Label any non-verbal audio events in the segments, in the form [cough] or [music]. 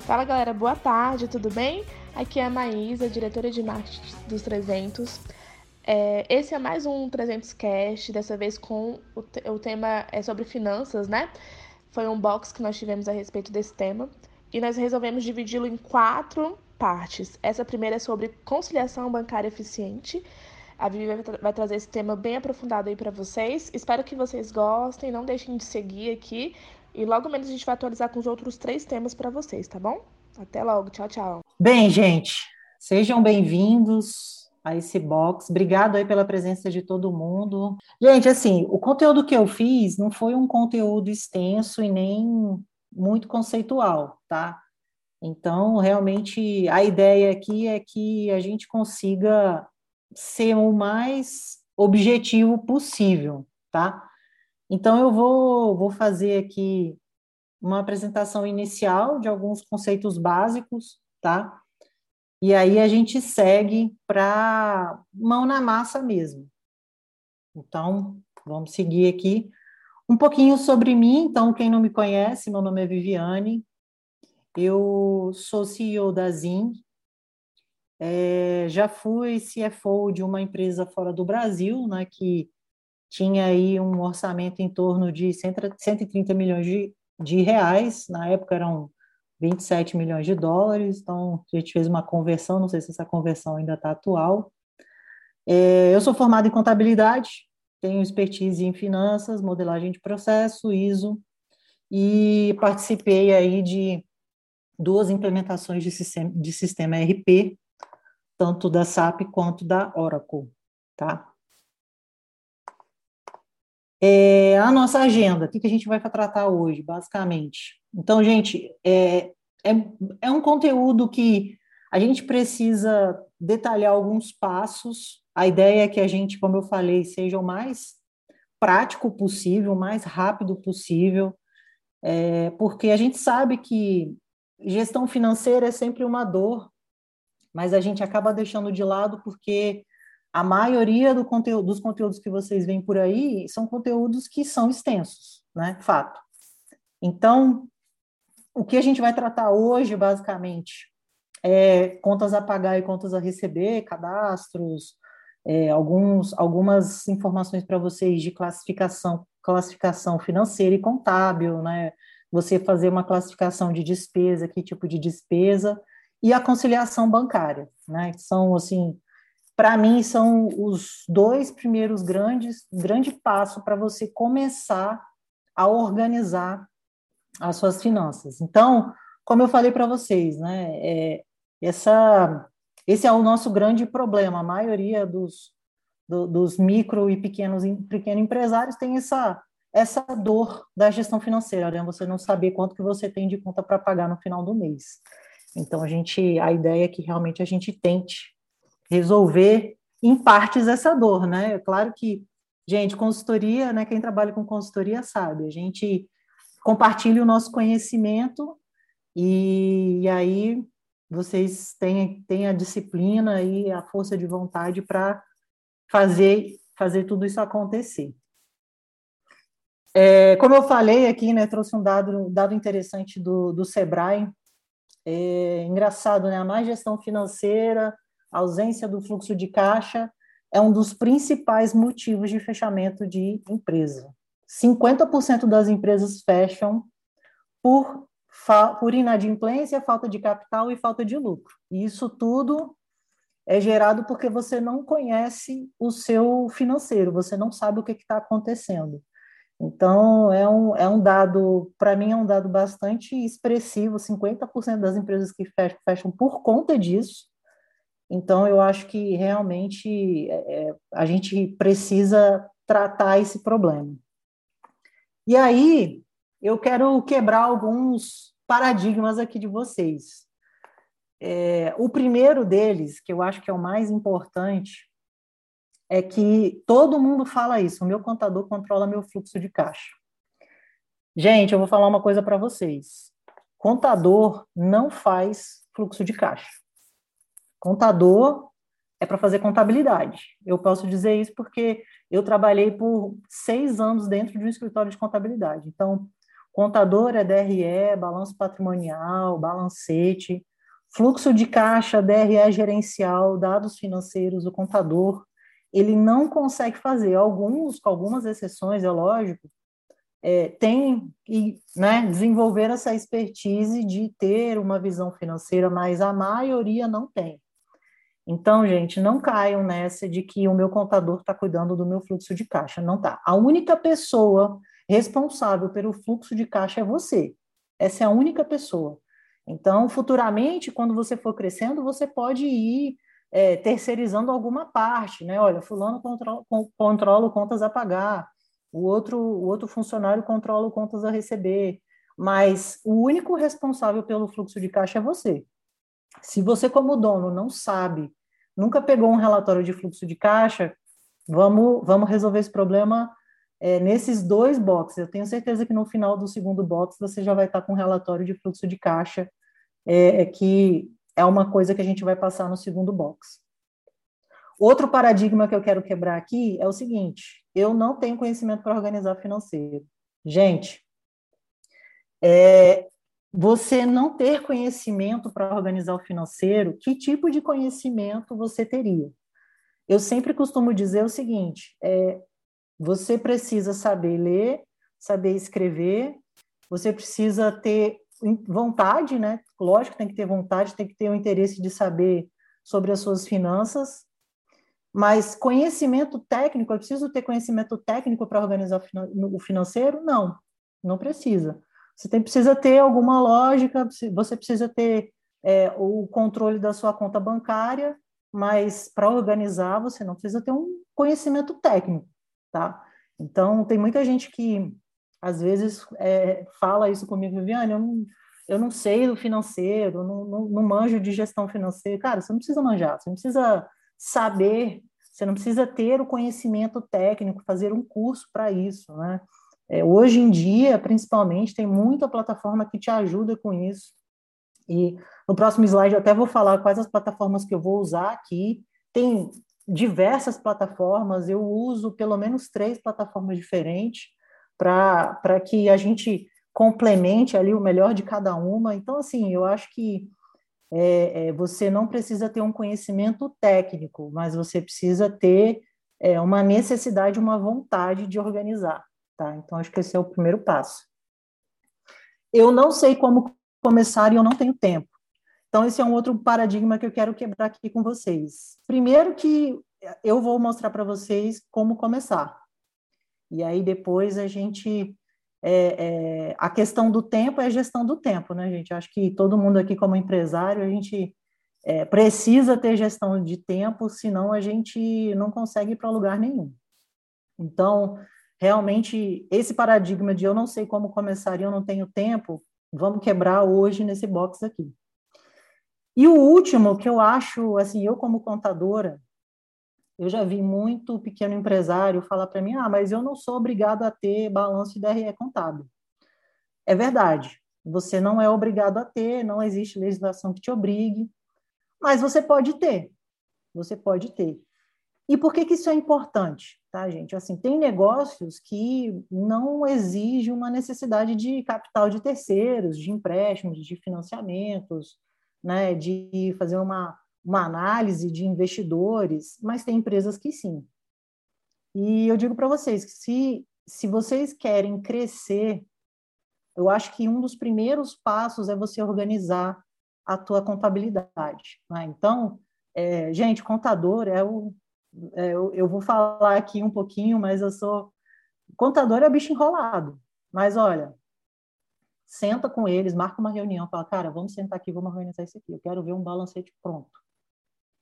Fala galera, boa tarde, tudo bem? Aqui é a Maísa, diretora de marketing dos 300. É, esse é mais um 300 Cast, dessa vez com o, te o tema é sobre finanças, né? Foi um box que nós tivemos a respeito desse tema e nós resolvemos dividi-lo em quatro partes. Essa primeira é sobre conciliação bancária eficiente. A Vivi vai, tra vai trazer esse tema bem aprofundado aí para vocês. Espero que vocês gostem, não deixem de seguir aqui e logo menos a gente vai atualizar com os outros três temas para vocês, tá bom? Até logo, tchau, tchau. Bem, gente, sejam bem-vindos a esse box. Obrigado aí pela presença de todo mundo. Gente, assim, o conteúdo que eu fiz não foi um conteúdo extenso e nem muito conceitual, tá? Então, realmente, a ideia aqui é que a gente consiga ser o mais objetivo possível, tá? Então, eu vou, vou fazer aqui uma apresentação inicial de alguns conceitos básicos, tá? E aí a gente segue para mão na massa mesmo. Então, vamos seguir aqui. Um pouquinho sobre mim, então, quem não me conhece, meu nome é Viviane, eu sou CEO da ZIN, é, já fui CFO de uma empresa fora do Brasil, né, que tinha aí um orçamento em torno de 130 milhões de, de reais, na época eram 27 milhões de dólares, então a gente fez uma conversão, não sei se essa conversão ainda está atual. É, eu sou formado em contabilidade, tenho expertise em finanças, modelagem de processo, ISO, e participei aí de duas implementações de sistema, de sistema RP, tanto da SAP quanto da Oracle, tá? É, a nossa agenda, o que, que a gente vai tratar hoje, basicamente? Então, gente, é, é, é um conteúdo que a gente precisa detalhar alguns passos. A ideia é que a gente, como eu falei, seja o mais prático possível, o mais rápido possível, é, porque a gente sabe que gestão financeira é sempre uma dor, mas a gente acaba deixando de lado porque a maioria do conteúdo, dos conteúdos que vocês veem por aí são conteúdos que são extensos, né? Fato. Então, o que a gente vai tratar hoje, basicamente, é contas a pagar e contas a receber, cadastros, é, alguns, algumas informações para vocês de classificação, classificação financeira e contábil, né? Você fazer uma classificação de despesa, que tipo de despesa, e a conciliação bancária, né? Que são assim para mim, são os dois primeiros grandes, grande passo para você começar a organizar as suas finanças. Então, como eu falei para vocês, né, é, essa, esse é o nosso grande problema. A maioria dos, do, dos micro e pequenos pequeno empresários tem essa, essa dor da gestão financeira, né? Você não saber quanto que você tem de conta para pagar no final do mês. Então, a gente, a ideia é que realmente a gente tente resolver em partes essa dor, né? É claro que, gente, consultoria, né? Quem trabalha com consultoria sabe, a gente compartilha o nosso conhecimento e, e aí vocês têm, têm a disciplina e a força de vontade para fazer fazer tudo isso acontecer. É, como eu falei aqui, né, trouxe um dado, dado interessante do, do Sebrae. É, engraçado, né? A má gestão financeira a ausência do fluxo de caixa é um dos principais motivos de fechamento de empresa. 50% das empresas fecham por, por inadimplência, falta de capital e falta de lucro. E isso tudo é gerado porque você não conhece o seu financeiro, você não sabe o que está acontecendo. Então, é um, é um dado, para mim, é um dado bastante expressivo: 50% das empresas que fecham, fecham por conta disso, então, eu acho que realmente é, é, a gente precisa tratar esse problema. E aí, eu quero quebrar alguns paradigmas aqui de vocês. É, o primeiro deles, que eu acho que é o mais importante, é que todo mundo fala isso: o meu contador controla meu fluxo de caixa. Gente, eu vou falar uma coisa para vocês: contador não faz fluxo de caixa. Contador é para fazer contabilidade. Eu posso dizer isso porque eu trabalhei por seis anos dentro de um escritório de contabilidade. Então, contador é DRE, balanço patrimonial, balancete, fluxo de caixa, DRE gerencial, dados financeiros, o contador, ele não consegue fazer. Alguns, com algumas exceções, é lógico, é, tem e né, desenvolver essa expertise de ter uma visão financeira, mas a maioria não tem. Então, gente, não caiam nessa de que o meu contador está cuidando do meu fluxo de caixa. Não tá. A única pessoa responsável pelo fluxo de caixa é você. Essa é a única pessoa. Então, futuramente, quando você for crescendo, você pode ir é, terceirizando alguma parte, né? Olha, fulano controla, controla contas a pagar, o outro, o outro funcionário controla contas a receber, mas o único responsável pelo fluxo de caixa é você. Se você, como dono, não sabe, nunca pegou um relatório de fluxo de caixa, vamos, vamos resolver esse problema é, nesses dois boxes. Eu tenho certeza que no final do segundo box você já vai estar com um relatório de fluxo de caixa, é, é, que é uma coisa que a gente vai passar no segundo box. Outro paradigma que eu quero quebrar aqui é o seguinte: eu não tenho conhecimento para organizar financeiro. Gente, é, você não ter conhecimento para organizar o financeiro, que tipo de conhecimento você teria? Eu sempre costumo dizer o seguinte: é, você precisa saber ler, saber escrever, você precisa ter vontade, né? Lógico, tem que ter vontade, tem que ter o interesse de saber sobre as suas finanças, mas conhecimento técnico, eu preciso ter conhecimento técnico para organizar o financeiro? Não, não precisa. Você tem, precisa ter alguma lógica, você precisa ter é, o controle da sua conta bancária, mas para organizar você não precisa ter um conhecimento técnico, tá? Então, tem muita gente que às vezes é, fala isso comigo, Viviane, eu não, eu não sei do financeiro, não, não, não manjo de gestão financeira. Cara, você não precisa manjar, você não precisa saber, você não precisa ter o conhecimento técnico, fazer um curso para isso, né? É, hoje em dia, principalmente, tem muita plataforma que te ajuda com isso. E no próximo slide eu até vou falar quais as plataformas que eu vou usar aqui. Tem diversas plataformas, eu uso pelo menos três plataformas diferentes para que a gente complemente ali o melhor de cada uma. Então, assim, eu acho que é, é, você não precisa ter um conhecimento técnico, mas você precisa ter é, uma necessidade, uma vontade de organizar. Tá? Então, acho que esse é o primeiro passo. Eu não sei como começar e eu não tenho tempo. Então, esse é um outro paradigma que eu quero quebrar aqui com vocês. Primeiro que eu vou mostrar para vocês como começar. E aí, depois, a gente... É, é, a questão do tempo é a gestão do tempo, né, gente? Acho que todo mundo aqui, como empresário, a gente é, precisa ter gestão de tempo, senão a gente não consegue ir para lugar nenhum. Então, realmente esse paradigma de eu não sei como começar e eu não tenho tempo, vamos quebrar hoje nesse box aqui. E o último que eu acho, assim, eu como contadora, eu já vi muito pequeno empresário falar para mim: "Ah, mas eu não sou obrigado a ter balanço de DRE contábil". É verdade. Você não é obrigado a ter, não existe legislação que te obrigue, mas você pode ter. Você pode ter. E por que, que isso é importante, tá, gente? Assim, tem negócios que não exigem uma necessidade de capital de terceiros, de empréstimos, de financiamentos, né, de fazer uma, uma análise de investidores, mas tem empresas que sim. E eu digo para vocês que se, se vocês querem crescer, eu acho que um dos primeiros passos é você organizar a tua contabilidade. Né? Então, é, gente, contador é o, é, eu, eu, vou falar aqui um pouquinho, mas eu sou. Contador é bicho enrolado. Mas olha, senta com eles, marca uma reunião, fala, cara, vamos sentar aqui, vamos organizar isso aqui. Eu quero ver um balancete pronto.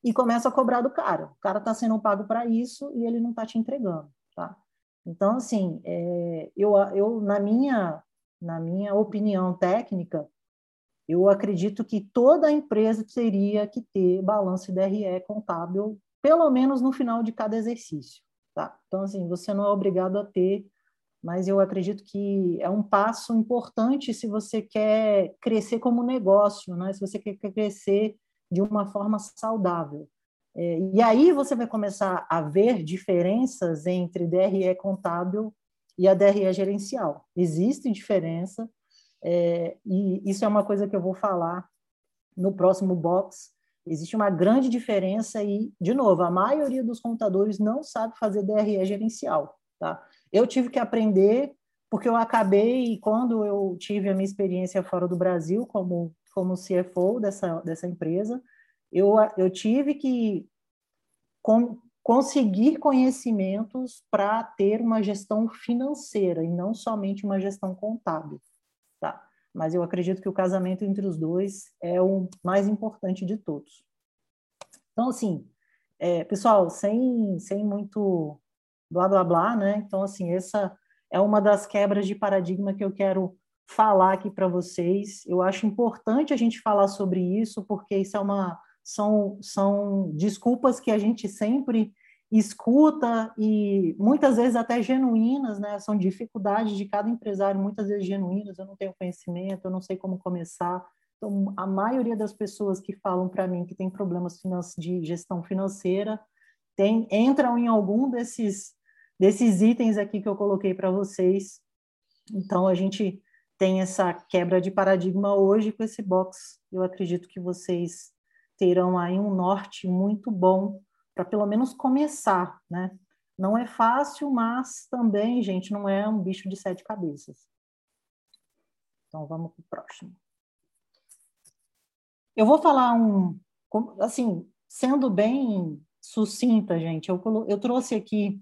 E começa a cobrar do cara. O cara está sendo pago para isso e ele não está te entregando, tá? Então, assim, é, eu, eu na minha na minha opinião técnica, eu acredito que toda empresa teria que ter balanço DRE contábil pelo menos no final de cada exercício, tá? Então, assim, você não é obrigado a ter, mas eu acredito que é um passo importante se você quer crescer como negócio, né? Se você quer crescer de uma forma saudável. É, e aí você vai começar a ver diferenças entre DRE contábil e a DRE gerencial. Existe diferença, é, e isso é uma coisa que eu vou falar no próximo box. Existe uma grande diferença e, de novo, a maioria dos contadores não sabe fazer DRE gerencial. Tá? Eu tive que aprender porque eu acabei, quando eu tive a minha experiência fora do Brasil como, como CFO dessa, dessa empresa, eu, eu tive que conseguir conhecimentos para ter uma gestão financeira e não somente uma gestão contábil. Tá? Mas eu acredito que o casamento entre os dois é o mais importante de todos. Então, assim, é, pessoal, sem, sem muito blá blá blá, né? Então, assim, essa é uma das quebras de paradigma que eu quero falar aqui para vocês. Eu acho importante a gente falar sobre isso, porque isso é uma são, são desculpas que a gente sempre escuta e muitas vezes até genuínas, né? São dificuldades de cada empresário, muitas vezes genuínas. Eu não tenho conhecimento, eu não sei como começar. Então, a maioria das pessoas que falam para mim que tem problemas de gestão financeira tem, entram em algum desses desses itens aqui que eu coloquei para vocês. Então, a gente tem essa quebra de paradigma hoje com esse box. Eu acredito que vocês terão aí um norte muito bom para pelo menos começar, né? Não é fácil, mas também, gente, não é um bicho de sete cabeças. Então, vamos para o próximo. Eu vou falar um, assim, sendo bem sucinta, gente, eu, eu trouxe aqui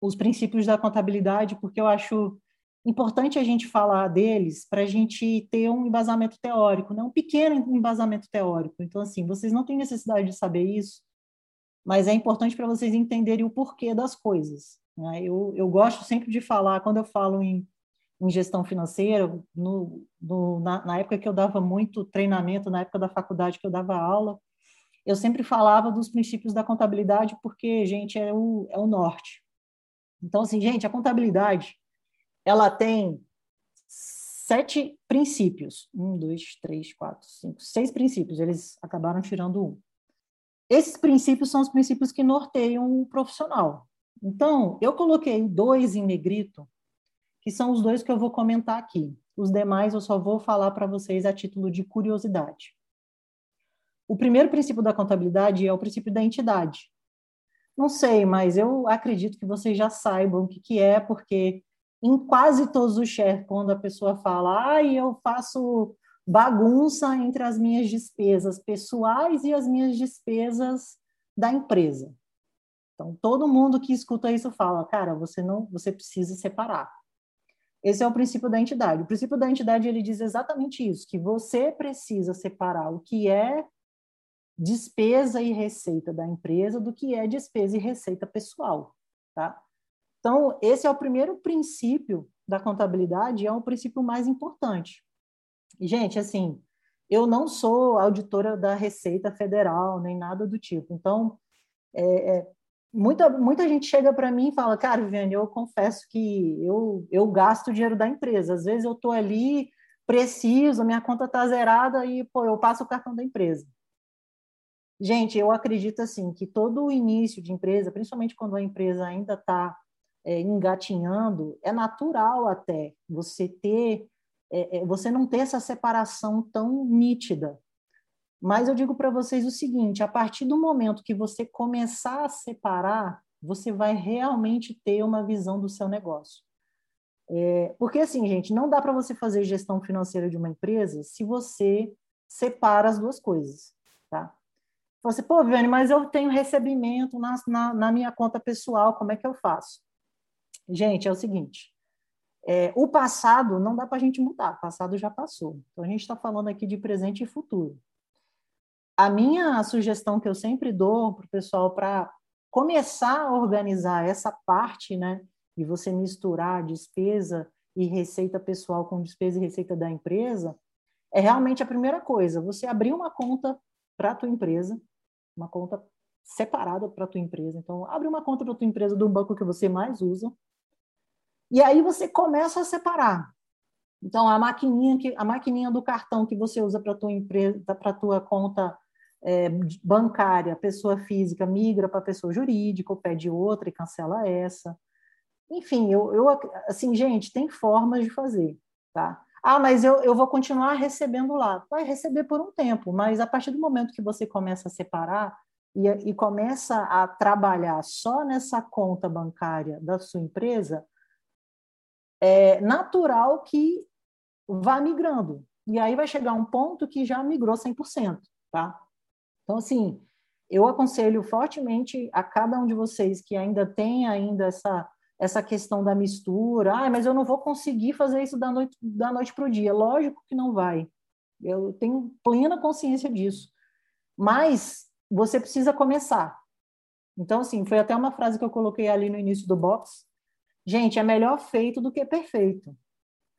os princípios da contabilidade, porque eu acho importante a gente falar deles para a gente ter um embasamento teórico, né? um pequeno embasamento teórico. Então, assim, vocês não têm necessidade de saber isso, mas é importante para vocês entenderem o porquê das coisas. Né? Eu, eu gosto sempre de falar, quando eu falo em, em gestão financeira, no, no, na, na época que eu dava muito treinamento, na época da faculdade que eu dava aula, eu sempre falava dos princípios da contabilidade, porque, gente, é o, é o norte. Então, assim, gente, a contabilidade, ela tem sete princípios. Um, dois, três, quatro, cinco, seis princípios. Eles acabaram tirando um. Esses princípios são os princípios que norteiam o profissional. Então, eu coloquei dois em negrito, que são os dois que eu vou comentar aqui. Os demais eu só vou falar para vocês a título de curiosidade. O primeiro princípio da contabilidade é o princípio da entidade. Não sei, mas eu acredito que vocês já saibam o que, que é, porque em quase todos os chefs, quando a pessoa fala, ah, eu faço bagunça entre as minhas despesas pessoais e as minhas despesas da empresa. Então, todo mundo que escuta isso fala, cara, você não, você precisa separar. Esse é o princípio da entidade. O princípio da entidade ele diz exatamente isso, que você precisa separar o que é despesa e receita da empresa do que é despesa e receita pessoal, tá? Então, esse é o primeiro princípio da contabilidade, é o princípio mais importante. Gente, assim, eu não sou auditora da Receita Federal, nem nada do tipo. Então, é, é, muita, muita gente chega para mim e fala, cara, Viviane, eu confesso que eu, eu gasto o dinheiro da empresa. Às vezes eu estou ali, preciso, minha conta está zerada e, pô, eu passo o cartão da empresa. Gente, eu acredito assim que todo o início de empresa, principalmente quando a empresa ainda está é, engatinhando, é natural até você ter, é, é, você não ter essa separação tão nítida. Mas eu digo para vocês o seguinte: a partir do momento que você começar a separar, você vai realmente ter uma visão do seu negócio. É, porque assim, gente, não dá para você fazer gestão financeira de uma empresa se você separa as duas coisas, tá? Você, assim, pô, Viane, mas eu tenho recebimento na, na, na, minha conta pessoal, como é que eu faço? Gente, é o seguinte: é, o passado não dá para a gente mudar, o passado já passou. Então, a gente está falando aqui de presente e futuro. A minha sugestão que eu sempre dou para o pessoal para começar a organizar essa parte, né, de você misturar despesa e receita pessoal com despesa e receita da empresa, é realmente a primeira coisa, você abrir uma conta para a tua empresa, uma conta separada para a tua empresa. Então, abre uma conta para a tua empresa do banco que você mais usa. E aí você começa a separar. Então, a maquininha, que, a maquininha do cartão que você usa para tua empresa, para tua conta é, bancária, pessoa física migra para pessoa jurídica, ou pede outra e cancela essa. Enfim, eu, eu assim, gente, tem formas de fazer, tá? Ah, mas eu, eu vou continuar recebendo lá. Vai receber por um tempo, mas a partir do momento que você começa a separar e, e começa a trabalhar só nessa conta bancária da sua empresa, é natural que vá migrando. E aí vai chegar um ponto que já migrou 100%, tá? Então, assim, eu aconselho fortemente a cada um de vocês que ainda tem ainda essa essa questão da mistura, ah, mas eu não vou conseguir fazer isso da noite, da noite para o dia. Lógico que não vai. Eu tenho plena consciência disso. Mas você precisa começar. Então, assim, foi até uma frase que eu coloquei ali no início do box. Gente, é melhor feito do que perfeito.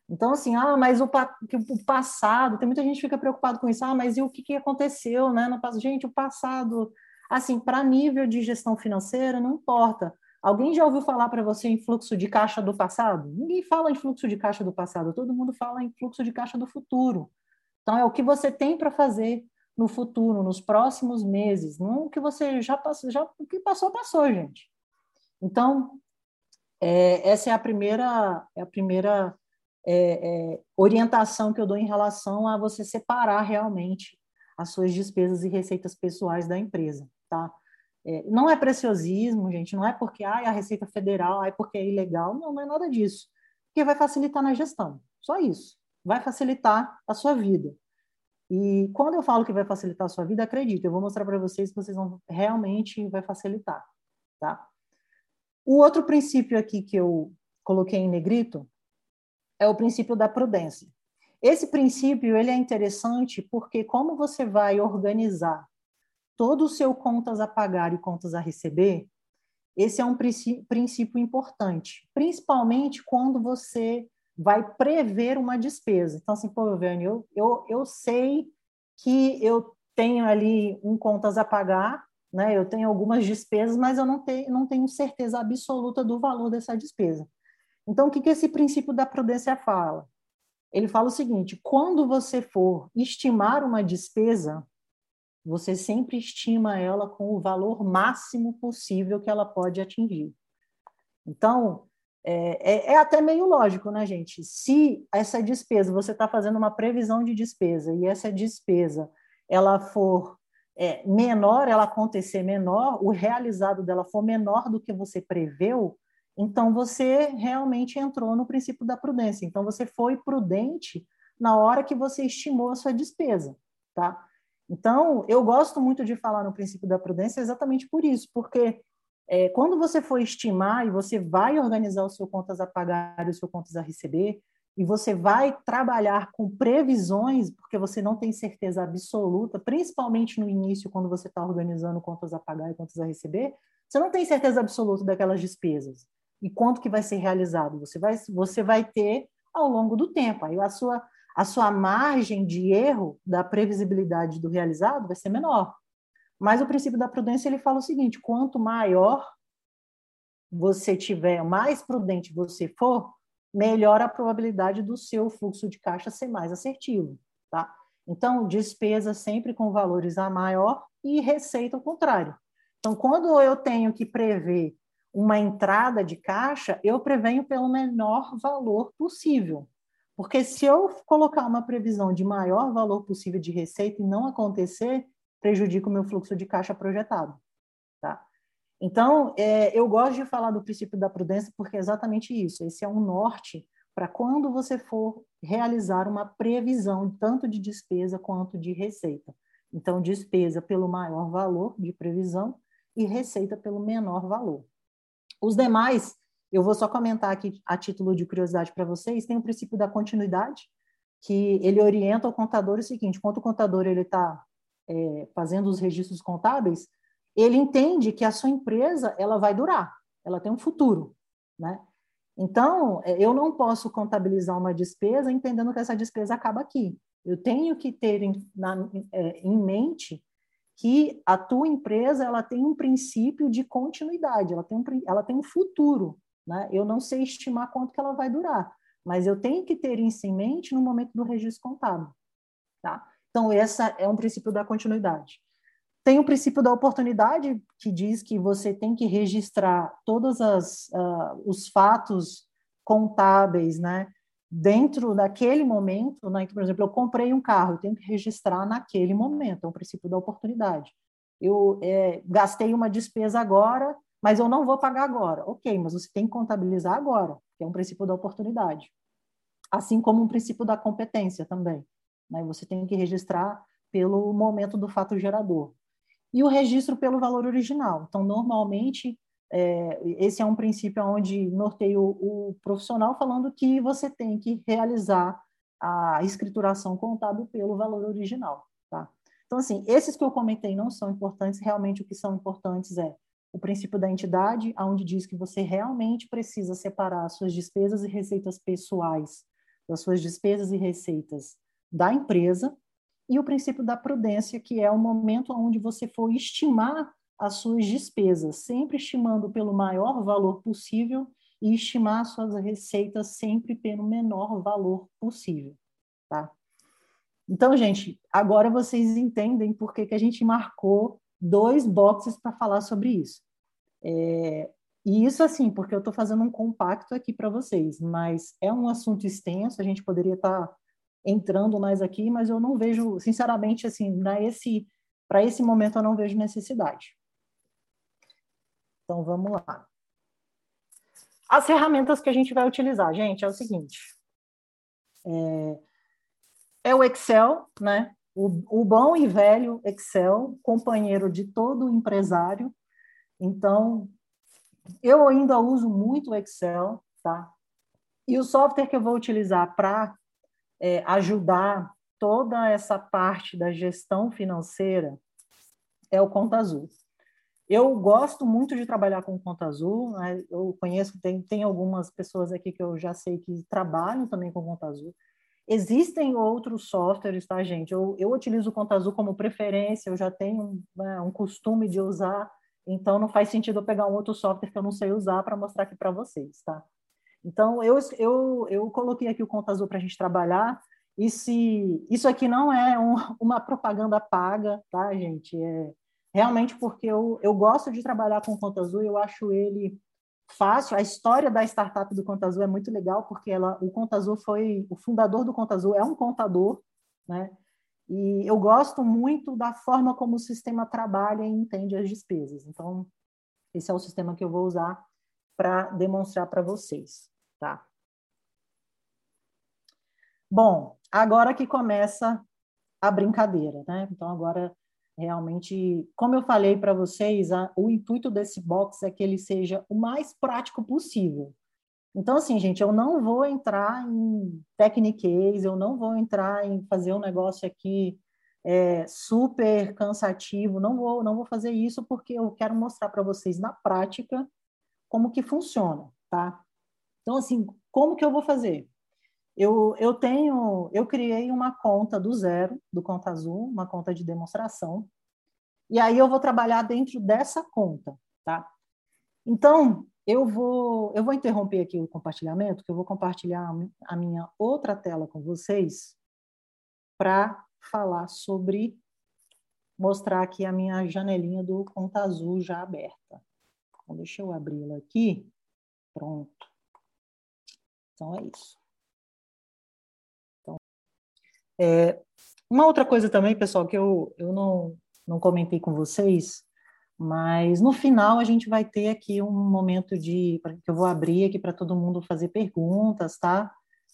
Então, assim, ah, mas o, o passado, tem muita gente que fica preocupado com isso. Ah, mas e o que, que aconteceu, né? No, gente, o passado, assim, para nível de gestão financeira, não importa. Alguém já ouviu falar para você em fluxo de caixa do passado? Ninguém fala em fluxo de caixa do passado, todo mundo fala em fluxo de caixa do futuro. Então, é o que você tem para fazer no futuro, nos próximos meses, não o que você já passou, já, o que passou, passou, gente. Então, é, essa é a primeira, é a primeira é, é, orientação que eu dou em relação a você separar realmente as suas despesas e receitas pessoais da empresa, tá? É, não é preciosismo, gente, não é porque ah, é a Receita Federal, ah, é porque é ilegal, não, não é nada disso. Porque vai facilitar na gestão, só isso. Vai facilitar a sua vida. E quando eu falo que vai facilitar a sua vida, acredite, eu vou mostrar para vocês que vocês vão realmente vai facilitar, tá? O outro princípio aqui que eu coloquei em negrito é o princípio da prudência. Esse princípio ele é interessante porque como você vai organizar todo o seu contas a pagar e contas a receber, esse é um princípio importante, principalmente quando você vai prever uma despesa. Então, assim, pô, Viane, eu, eu, eu sei que eu tenho ali um contas a pagar, né? Eu tenho algumas despesas, mas eu não tenho, não tenho certeza absoluta do valor dessa despesa. Então, o que, que esse princípio da prudência fala? Ele fala o seguinte: quando você for estimar uma despesa, você sempre estima ela com o valor máximo possível que ela pode atingir. Então, é, é, é até meio lógico, né, gente? Se essa despesa, você está fazendo uma previsão de despesa e essa despesa ela for é, menor, ela acontecer menor, o realizado dela for menor do que você preveu, então você realmente entrou no princípio da prudência. Então você foi prudente na hora que você estimou a sua despesa, tá? Então, eu gosto muito de falar no princípio da prudência exatamente por isso, porque é, quando você for estimar e você vai organizar o seu contas a pagar e o seu contas a receber, e você vai trabalhar com previsões, porque você não tem certeza absoluta, principalmente no início, quando você está organizando contas a pagar e contas a receber, você não tem certeza absoluta daquelas despesas e quanto que vai ser realizado. Você vai, você vai ter ao longo do tempo. Aí a sua a sua margem de erro da previsibilidade do realizado vai ser menor. Mas o princípio da prudência ele fala o seguinte: quanto maior você tiver, mais prudente você for, melhor a probabilidade do seu fluxo de caixa ser mais assertivo, tá? Então, despesa sempre com valores a maior e receita ao contrário. Então, quando eu tenho que prever uma entrada de caixa, eu prevenho pelo menor valor possível. Porque se eu colocar uma previsão de maior valor possível de receita e não acontecer, prejudica o meu fluxo de caixa projetado. Tá? Então, é, eu gosto de falar do princípio da prudência porque é exatamente isso. Esse é um norte para quando você for realizar uma previsão tanto de despesa quanto de receita. Então, despesa pelo maior valor de previsão e receita pelo menor valor. Os demais eu vou só comentar aqui a título de curiosidade para vocês, tem o princípio da continuidade, que ele orienta o contador o seguinte, enquanto o contador ele está é, fazendo os registros contábeis, ele entende que a sua empresa ela vai durar, ela tem um futuro, né? Então, é, eu não posso contabilizar uma despesa entendendo que essa despesa acaba aqui. Eu tenho que ter em, na, é, em mente que a tua empresa ela tem um princípio de continuidade, ela tem um, ela tem um futuro. Né? Eu não sei estimar quanto que ela vai durar, mas eu tenho que ter isso em mente no momento do registro contábil. Tá? Então, essa é um princípio da continuidade. Tem o princípio da oportunidade, que diz que você tem que registrar todos uh, os fatos contábeis, né, dentro daquele momento, né, por exemplo, eu comprei um carro, eu tenho que registrar naquele momento, é o princípio da oportunidade. Eu é, gastei uma despesa agora, mas eu não vou pagar agora. Ok, mas você tem que contabilizar agora, que é um princípio da oportunidade. Assim como um princípio da competência também. Né? Você tem que registrar pelo momento do fato gerador e o registro pelo valor original. Então, normalmente, é, esse é um princípio onde norteio o, profissional falando que você tem que realizar a escrituração contábil pelo valor original. Tá? Então, assim, esses que eu comentei não são importantes, realmente o que são importantes é o princípio da entidade, onde diz que você realmente precisa separar suas despesas e receitas pessoais das suas despesas e receitas da empresa, e o princípio da prudência, que é o momento onde você for estimar as suas despesas, sempre estimando pelo maior valor possível e estimar suas receitas sempre pelo menor valor possível, tá? Então, gente, agora vocês entendem por que, que a gente marcou dois boxes para falar sobre isso. É, e isso, assim, porque eu estou fazendo um compacto aqui para vocês, mas é um assunto extenso, a gente poderia estar tá entrando mais aqui, mas eu não vejo, sinceramente, assim, para esse, esse momento eu não vejo necessidade. Então, vamos lá. As ferramentas que a gente vai utilizar, gente, é o seguinte. É, é o Excel, né? O, o bom e velho Excel, companheiro de todo empresário. Então, eu ainda uso muito o Excel, tá? E o software que eu vou utilizar para é, ajudar toda essa parte da gestão financeira é o Conta Azul. Eu gosto muito de trabalhar com Conta Azul, né? eu conheço, tem, tem algumas pessoas aqui que eu já sei que trabalham também com Conta Azul. Existem outros softwares, tá, gente? Eu, eu utilizo o Conta Azul como preferência, eu já tenho né, um costume de usar, então não faz sentido eu pegar um outro software que eu não sei usar para mostrar aqui para vocês, tá? Então, eu, eu, eu coloquei aqui o Conta Azul para a gente trabalhar. E se isso aqui não é um, uma propaganda paga, tá, gente? É realmente porque eu, eu gosto de trabalhar com o Conta Azul, eu acho ele fácil. A história da startup do Conta Azul é muito legal, porque ela, o Conta Azul foi o fundador do Conta Azul, é um contador, né? E eu gosto muito da forma como o sistema trabalha e entende as despesas. Então, esse é o sistema que eu vou usar para demonstrar para vocês tá? Bom, agora que começa a brincadeira, né? Então agora realmente, como eu falei para vocês, a, o intuito desse box é que ele seja o mais prático possível. Então, assim, gente, eu não vou entrar em techniques, eu não vou entrar em fazer um negócio aqui é, super cansativo, não vou, não vou fazer isso porque eu quero mostrar para vocês na prática como que funciona, tá? Então, assim, como que eu vou fazer? Eu, eu tenho, eu criei uma conta do zero, do Conta Azul, uma conta de demonstração, e aí eu vou trabalhar dentro dessa conta, tá? Então, eu vou, eu vou interromper aqui o compartilhamento, que eu vou compartilhar a minha outra tela com vocês para falar sobre mostrar aqui a minha janelinha do Conta Azul já aberta. Então, deixa eu abri-la aqui. Pronto. Então, é isso. Então, é, uma outra coisa também, pessoal, que eu, eu não, não comentei com vocês, mas no final a gente vai ter aqui um momento de que eu vou abrir aqui para todo mundo fazer perguntas, tá?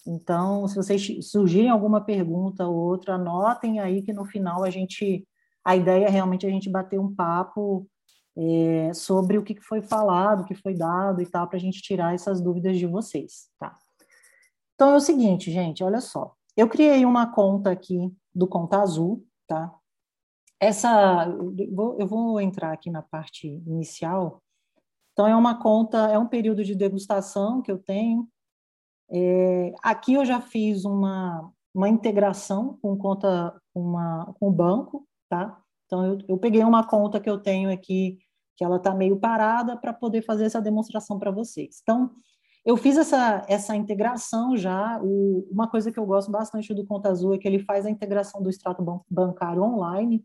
Então, se vocês surgirem alguma pergunta ou outra, anotem aí que no final a gente a ideia é realmente a gente bater um papo é, sobre o que foi falado, o que foi dado e tal, para a gente tirar essas dúvidas de vocês, tá? Então é o seguinte, gente, olha só. Eu criei uma conta aqui do Conta Azul, tá? Essa, eu vou entrar aqui na parte inicial. Então é uma conta, é um período de degustação que eu tenho. É, aqui eu já fiz uma, uma integração com conta uma, com o banco, tá? Então eu, eu peguei uma conta que eu tenho aqui que ela está meio parada para poder fazer essa demonstração para vocês. Então eu fiz essa, essa integração já. O, uma coisa que eu gosto bastante do Conta Azul é que ele faz a integração do extrato bancário online.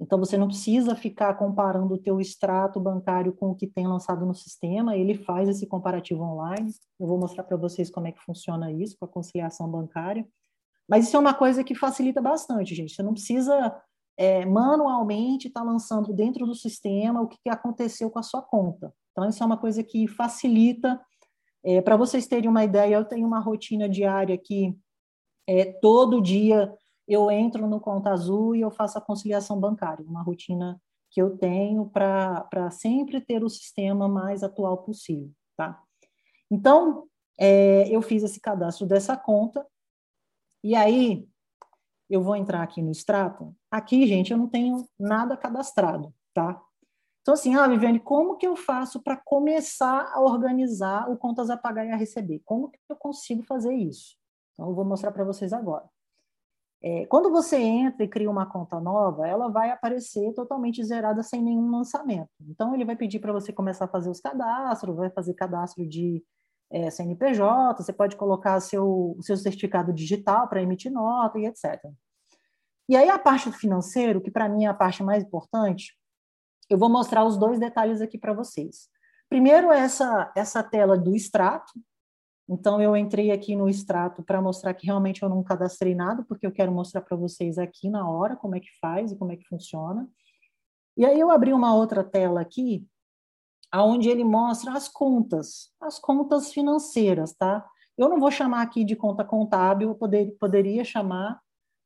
Então, você não precisa ficar comparando o teu extrato bancário com o que tem lançado no sistema, ele faz esse comparativo online. Eu vou mostrar para vocês como é que funciona isso com a conciliação bancária. Mas isso é uma coisa que facilita bastante, gente. Você não precisa é, manualmente estar tá lançando dentro do sistema o que, que aconteceu com a sua conta. Então, isso é uma coisa que facilita. É, para vocês terem uma ideia, eu tenho uma rotina diária que é, todo dia eu entro no Conta Azul e eu faço a conciliação bancária, uma rotina que eu tenho para sempre ter o sistema mais atual possível, tá? Então, é, eu fiz esse cadastro dessa conta, e aí eu vou entrar aqui no extrato. Aqui, gente, eu não tenho nada cadastrado, tá? Então, assim, ah, Viviane, como que eu faço para começar a organizar o contas a pagar e a receber? Como que eu consigo fazer isso? Então, eu vou mostrar para vocês agora. É, quando você entra e cria uma conta nova, ela vai aparecer totalmente zerada sem nenhum lançamento. Então, ele vai pedir para você começar a fazer os cadastros, vai fazer cadastro de é, CNPJ, você pode colocar seu, o seu certificado digital para emitir nota e etc. E aí, a parte do financeiro, que para mim é a parte mais importante, eu vou mostrar os dois detalhes aqui para vocês. Primeiro, essa, essa tela do extrato, então, eu entrei aqui no extrato para mostrar que realmente eu não cadastrei nada, porque eu quero mostrar para vocês aqui na hora como é que faz e como é que funciona. E aí eu abri uma outra tela aqui, aonde ele mostra as contas, as contas financeiras, tá? Eu não vou chamar aqui de conta contábil, eu poder, poderia chamar,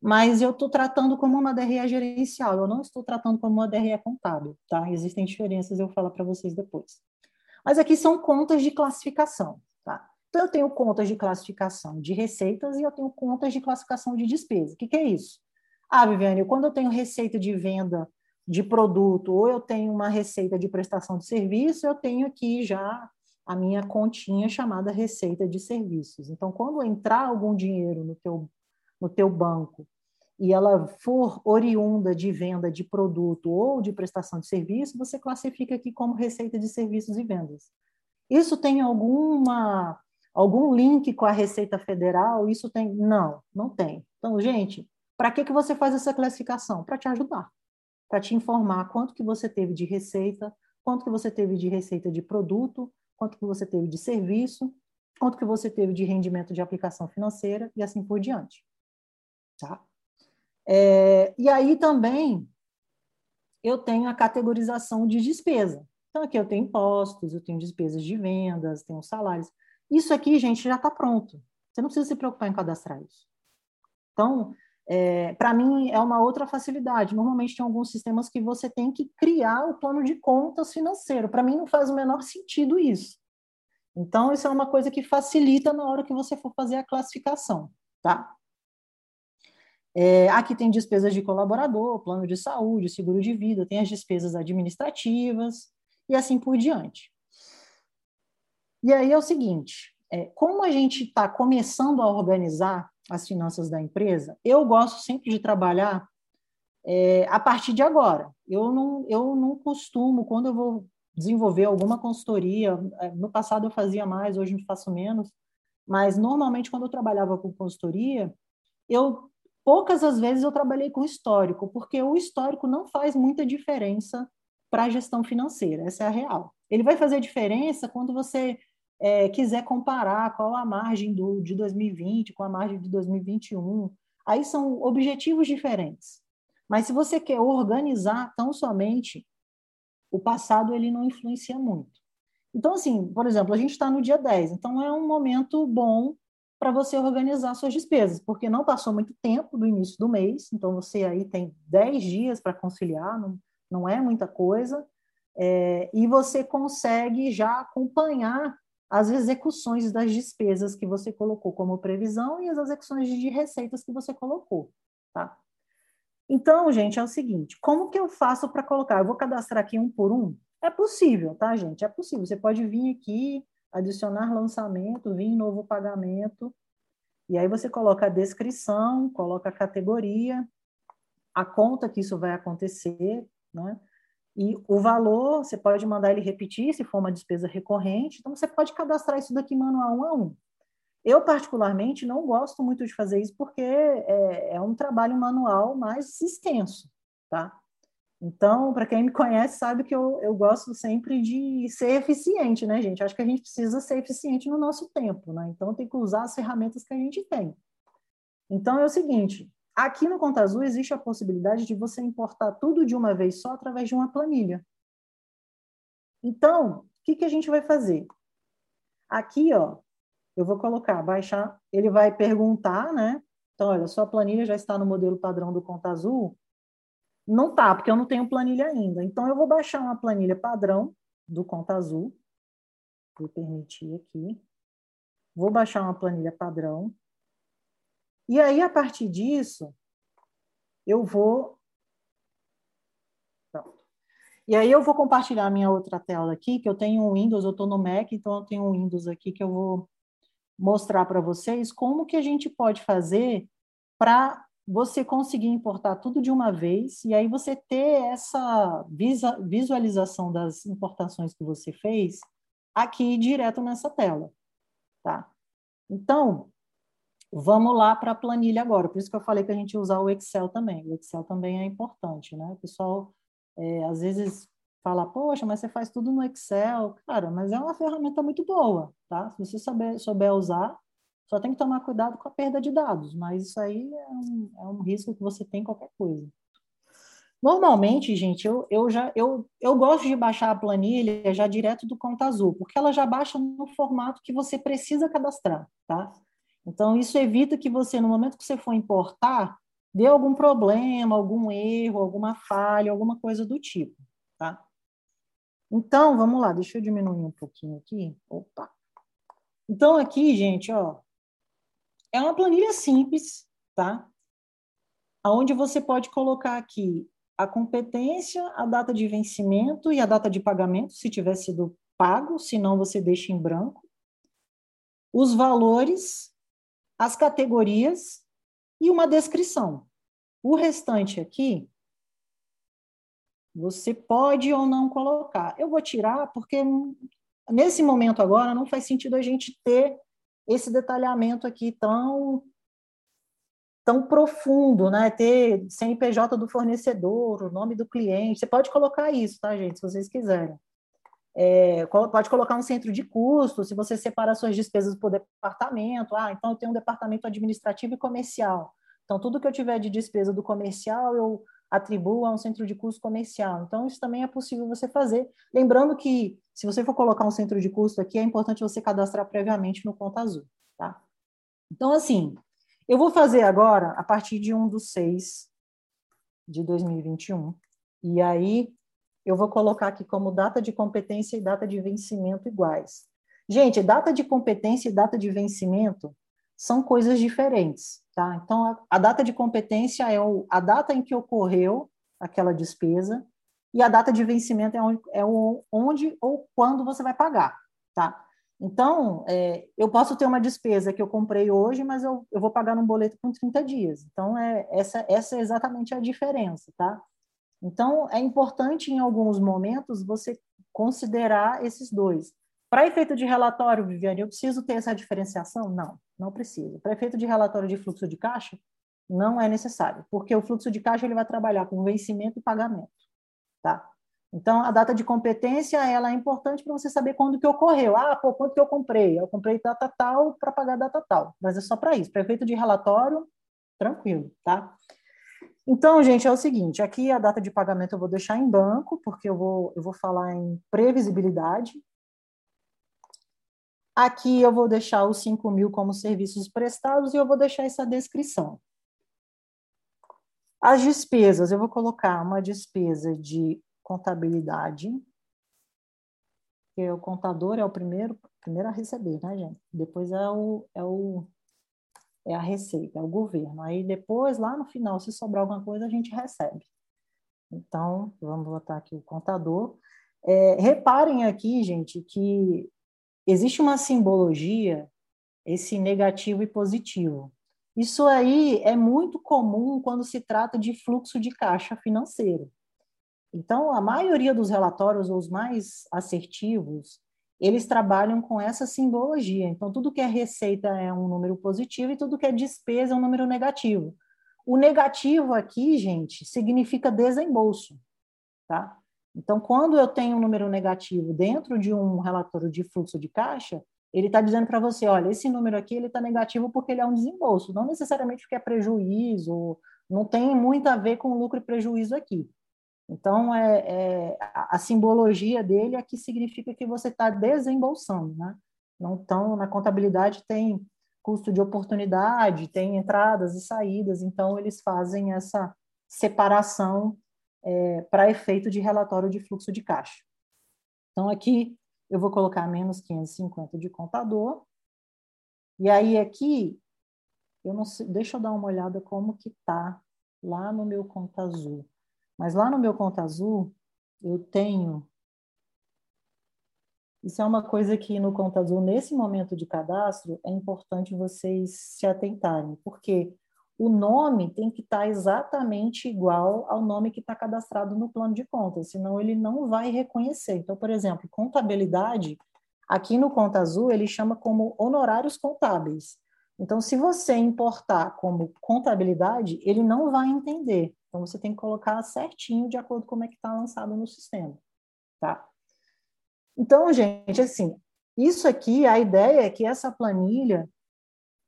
mas eu estou tratando como uma DRE gerencial, eu não estou tratando como uma DRE contábil, tá? Existem diferenças, eu vou falar para vocês depois. Mas aqui são contas de classificação, tá? Então, eu tenho contas de classificação de receitas e eu tenho contas de classificação de despesa. O que, que é isso? Ah, Viviane, quando eu tenho receita de venda de produto ou eu tenho uma receita de prestação de serviço, eu tenho aqui já a minha continha chamada receita de serviços. Então, quando entrar algum dinheiro no teu, no teu banco e ela for oriunda de venda de produto ou de prestação de serviço, você classifica aqui como receita de serviços e vendas. Isso tem alguma algum link com a Receita Federal? Isso tem? Não, não tem. Então, gente, para que, que você faz essa classificação? Para te ajudar, para te informar quanto que você teve de receita, quanto que você teve de receita de produto, quanto que você teve de serviço, quanto que você teve de rendimento de aplicação financeira e assim por diante. Tá? É, e aí também eu tenho a categorização de despesa. Então, aqui eu tenho impostos, eu tenho despesas de vendas, tenho salários. Isso aqui, gente, já está pronto. Você não precisa se preocupar em cadastrar isso. Então, é, para mim, é uma outra facilidade. Normalmente, tem alguns sistemas que você tem que criar o plano de contas financeiro. Para mim, não faz o menor sentido isso. Então, isso é uma coisa que facilita na hora que você for fazer a classificação, tá? É, aqui tem despesas de colaborador, plano de saúde, seguro de vida, tem as despesas administrativas e assim por diante. E aí é o seguinte: é, como a gente está começando a organizar as finanças da empresa, eu gosto sempre de trabalhar é, a partir de agora. Eu não, eu não costumo, quando eu vou desenvolver alguma consultoria, é, no passado eu fazia mais, hoje eu faço menos, mas normalmente quando eu trabalhava com consultoria, eu poucas as vezes eu trabalhei com histórico, porque o histórico não faz muita diferença para a gestão financeira, essa é a real. Ele vai fazer diferença quando você é, quiser comparar qual a margem do, de 2020 com a margem de 2021, aí são objetivos diferentes. Mas se você quer organizar tão somente, o passado ele não influencia muito. Então, assim, por exemplo, a gente está no dia 10, então é um momento bom para você organizar suas despesas, porque não passou muito tempo do início do mês, então você aí tem 10 dias para conciliar, não, não é muita coisa, é, e você consegue já acompanhar as execuções das despesas que você colocou como previsão e as execuções de receitas que você colocou, tá? Então, gente, é o seguinte, como que eu faço para colocar? Eu vou cadastrar aqui um por um? É possível, tá, gente? É possível. Você pode vir aqui, adicionar lançamento, vir novo pagamento, e aí você coloca a descrição, coloca a categoria, a conta que isso vai acontecer, né? E o valor, você pode mandar ele repetir, se for uma despesa recorrente, então você pode cadastrar isso daqui manual um a um. Eu, particularmente, não gosto muito de fazer isso porque é, é um trabalho manual mais extenso, tá? Então, para quem me conhece, sabe que eu, eu gosto sempre de ser eficiente, né, gente? Acho que a gente precisa ser eficiente no nosso tempo, né? Então, tem que usar as ferramentas que a gente tem. Então, é o seguinte: aqui no Conta Azul existe a possibilidade de você importar tudo de uma vez só através de uma planilha. Então, o que, que a gente vai fazer? Aqui, ó, eu vou colocar, baixar, ele vai perguntar, né? Então, olha, sua planilha já está no modelo padrão do Conta Azul? Não tá, porque eu não tenho planilha ainda. Então, eu vou baixar uma planilha padrão do Conta Azul. Vou permitir aqui. Vou baixar uma planilha padrão. E aí, a partir disso, eu vou. Pronto. E aí, eu vou compartilhar minha outra tela aqui, que eu tenho um Windows, eu estou no Mac, então eu tenho um Windows aqui que eu vou mostrar para vocês como que a gente pode fazer para você conseguir importar tudo de uma vez e aí você ter essa visualização das importações que você fez aqui direto nessa tela, tá? Então, vamos lá para a planilha agora. Por isso que eu falei que a gente usar o Excel também. O Excel também é importante, né? O pessoal é, às vezes fala, poxa, mas você faz tudo no Excel. Cara, mas é uma ferramenta muito boa, tá? Se você souber, souber usar, só tem que tomar cuidado com a perda de dados, mas isso aí é um, é um risco que você tem em qualquer coisa. Normalmente, gente, eu, eu já eu, eu gosto de baixar a planilha já direto do Conta Azul, porque ela já baixa no formato que você precisa cadastrar, tá? Então, isso evita que você, no momento que você for importar, dê algum problema, algum erro, alguma falha, alguma coisa do tipo, tá? Então, vamos lá, deixa eu diminuir um pouquinho aqui. Opa! Então, aqui, gente, ó, é uma planilha simples, tá? Onde você pode colocar aqui a competência, a data de vencimento e a data de pagamento, se tiver sido pago, senão você deixa em branco. Os valores, as categorias e uma descrição. O restante aqui, você pode ou não colocar. Eu vou tirar porque nesse momento agora não faz sentido a gente ter esse detalhamento aqui tão tão profundo, né? Ter CNPJ do fornecedor, o nome do cliente. Você pode colocar isso, tá, gente, se vocês quiserem. É, pode colocar um centro de custo, se você separa suas despesas por departamento. Ah, então eu tenho um departamento administrativo e comercial. Então, tudo que eu tiver de despesa do comercial, eu atribua a um centro de custo comercial. Então, isso também é possível você fazer. Lembrando que, se você for colocar um centro de custo aqui, é importante você cadastrar previamente no Conta Azul, tá? Então, assim, eu vou fazer agora a partir de 1 do 6 de 2021. E aí, eu vou colocar aqui como data de competência e data de vencimento iguais. Gente, data de competência e data de vencimento são coisas diferentes. Tá? Então, a, a data de competência é o, a data em que ocorreu aquela despesa e a data de vencimento é onde, é o, onde ou quando você vai pagar. Tá? Então, é, eu posso ter uma despesa que eu comprei hoje, mas eu, eu vou pagar num boleto com 30 dias. Então, é, essa, essa é exatamente a diferença. Tá? Então, é importante, em alguns momentos, você considerar esses dois. Para efeito de relatório, Viviane, eu preciso ter essa diferenciação? Não, não precisa. Para efeito de relatório de fluxo de caixa, não é necessário, porque o fluxo de caixa ele vai trabalhar com vencimento e pagamento, tá? Então, a data de competência, ela é importante para você saber quando que ocorreu. Ah, pô, quanto que eu comprei? Eu comprei data tal para pagar data tal. Mas é só para isso. Para efeito de relatório, tranquilo, tá? Então, gente, é o seguinte, aqui a data de pagamento eu vou deixar em banco, porque eu vou, eu vou falar em previsibilidade, Aqui eu vou deixar os 5 mil como serviços prestados e eu vou deixar essa descrição. As despesas, eu vou colocar uma despesa de contabilidade, que o contador é o primeiro, primeiro a receber, né, gente? Depois é o, é o é a receita, é o governo. Aí depois, lá no final, se sobrar alguma coisa, a gente recebe. Então, vamos botar aqui o contador. É, reparem aqui, gente, que existe uma simbologia, esse negativo e positivo. Isso aí é muito comum quando se trata de fluxo de caixa financeiro. Então, a maioria dos relatórios, os mais assertivos, eles trabalham com essa simbologia. Então, tudo que é receita é um número positivo e tudo que é despesa é um número negativo. O negativo aqui, gente, significa desembolso. tá? Então, quando eu tenho um número negativo dentro de um relatório de fluxo de caixa, ele está dizendo para você, olha, esse número aqui ele está negativo porque ele é um desembolso, não necessariamente porque é prejuízo, não tem muito a ver com lucro e prejuízo aqui. Então, é, é a, simbologia dele é que significa que você está desembolsando, né? Então, na contabilidade tem custo de oportunidade, tem entradas e saídas, então eles fazem essa separação é, para efeito de relatório de fluxo de caixa. Então, aqui eu vou colocar menos 550 de contador, e aí aqui, eu não sei, deixa eu dar uma olhada como que está lá no meu conta azul. Mas lá no meu conta azul, eu tenho. Isso é uma coisa que no conta azul, nesse momento de cadastro, é importante vocês se atentarem, porque o nome tem que estar exatamente igual ao nome que está cadastrado no plano de contas, senão ele não vai reconhecer. Então, por exemplo, contabilidade, aqui no Conta Azul, ele chama como honorários contábeis. Então, se você importar como contabilidade, ele não vai entender. Então, você tem que colocar certinho de acordo com como é que está lançado no sistema, tá? Então, gente, assim, isso aqui, a ideia é que essa planilha,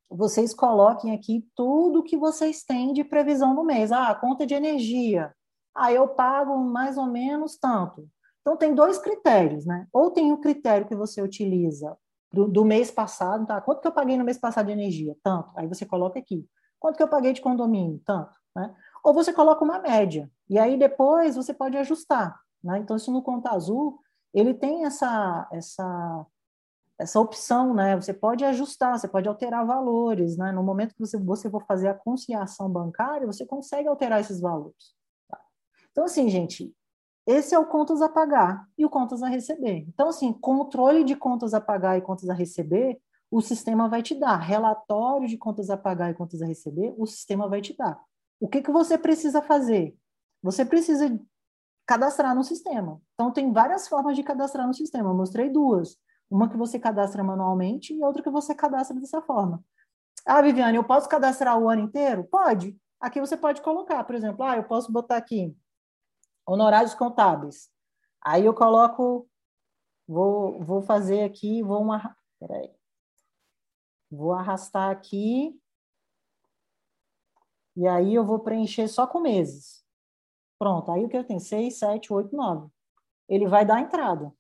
vocês coloquem aqui tudo que vocês têm de previsão no mês. Ah, conta de energia. Ah, eu pago mais ou menos tanto. Então, tem dois critérios, né? Ou tem o critério que você utiliza do, do, mês passado, tá? Quanto que eu paguei no mês passado de energia? Tanto. Aí você coloca aqui. Quanto que eu paguei de condomínio? Tanto, né? ou você coloca uma média. E aí depois você pode ajustar. Né? Então, isso no Conta Azul, ele tem essa, essa, essa opção, né? Você pode ajustar, você pode alterar valores, né? No momento que você, você for fazer a conciliação bancária, você consegue alterar esses valores. Tá? Então, assim, gente, esse é o contas a pagar e o contas a receber. Então, assim, controle de contas a pagar e contas a receber, o sistema vai te dar. Relatório de contas a pagar e contas a receber, o sistema vai te dar. O que, que você precisa fazer? Você precisa cadastrar no sistema. Então, tem várias formas de cadastrar no sistema. Eu mostrei duas. Uma que você cadastra manualmente e outra que você cadastra dessa forma. Ah, Viviane, eu posso cadastrar o ano inteiro? Pode. Aqui você pode colocar, por exemplo, ah, eu posso botar aqui honorários contábeis. Aí eu coloco, vou, vou fazer aqui, vou uma, peraí, vou arrastar aqui e aí eu vou preencher só com meses. Pronto, aí o que eu tenho? 6, 7, 8, 9. Ele vai dar entrada.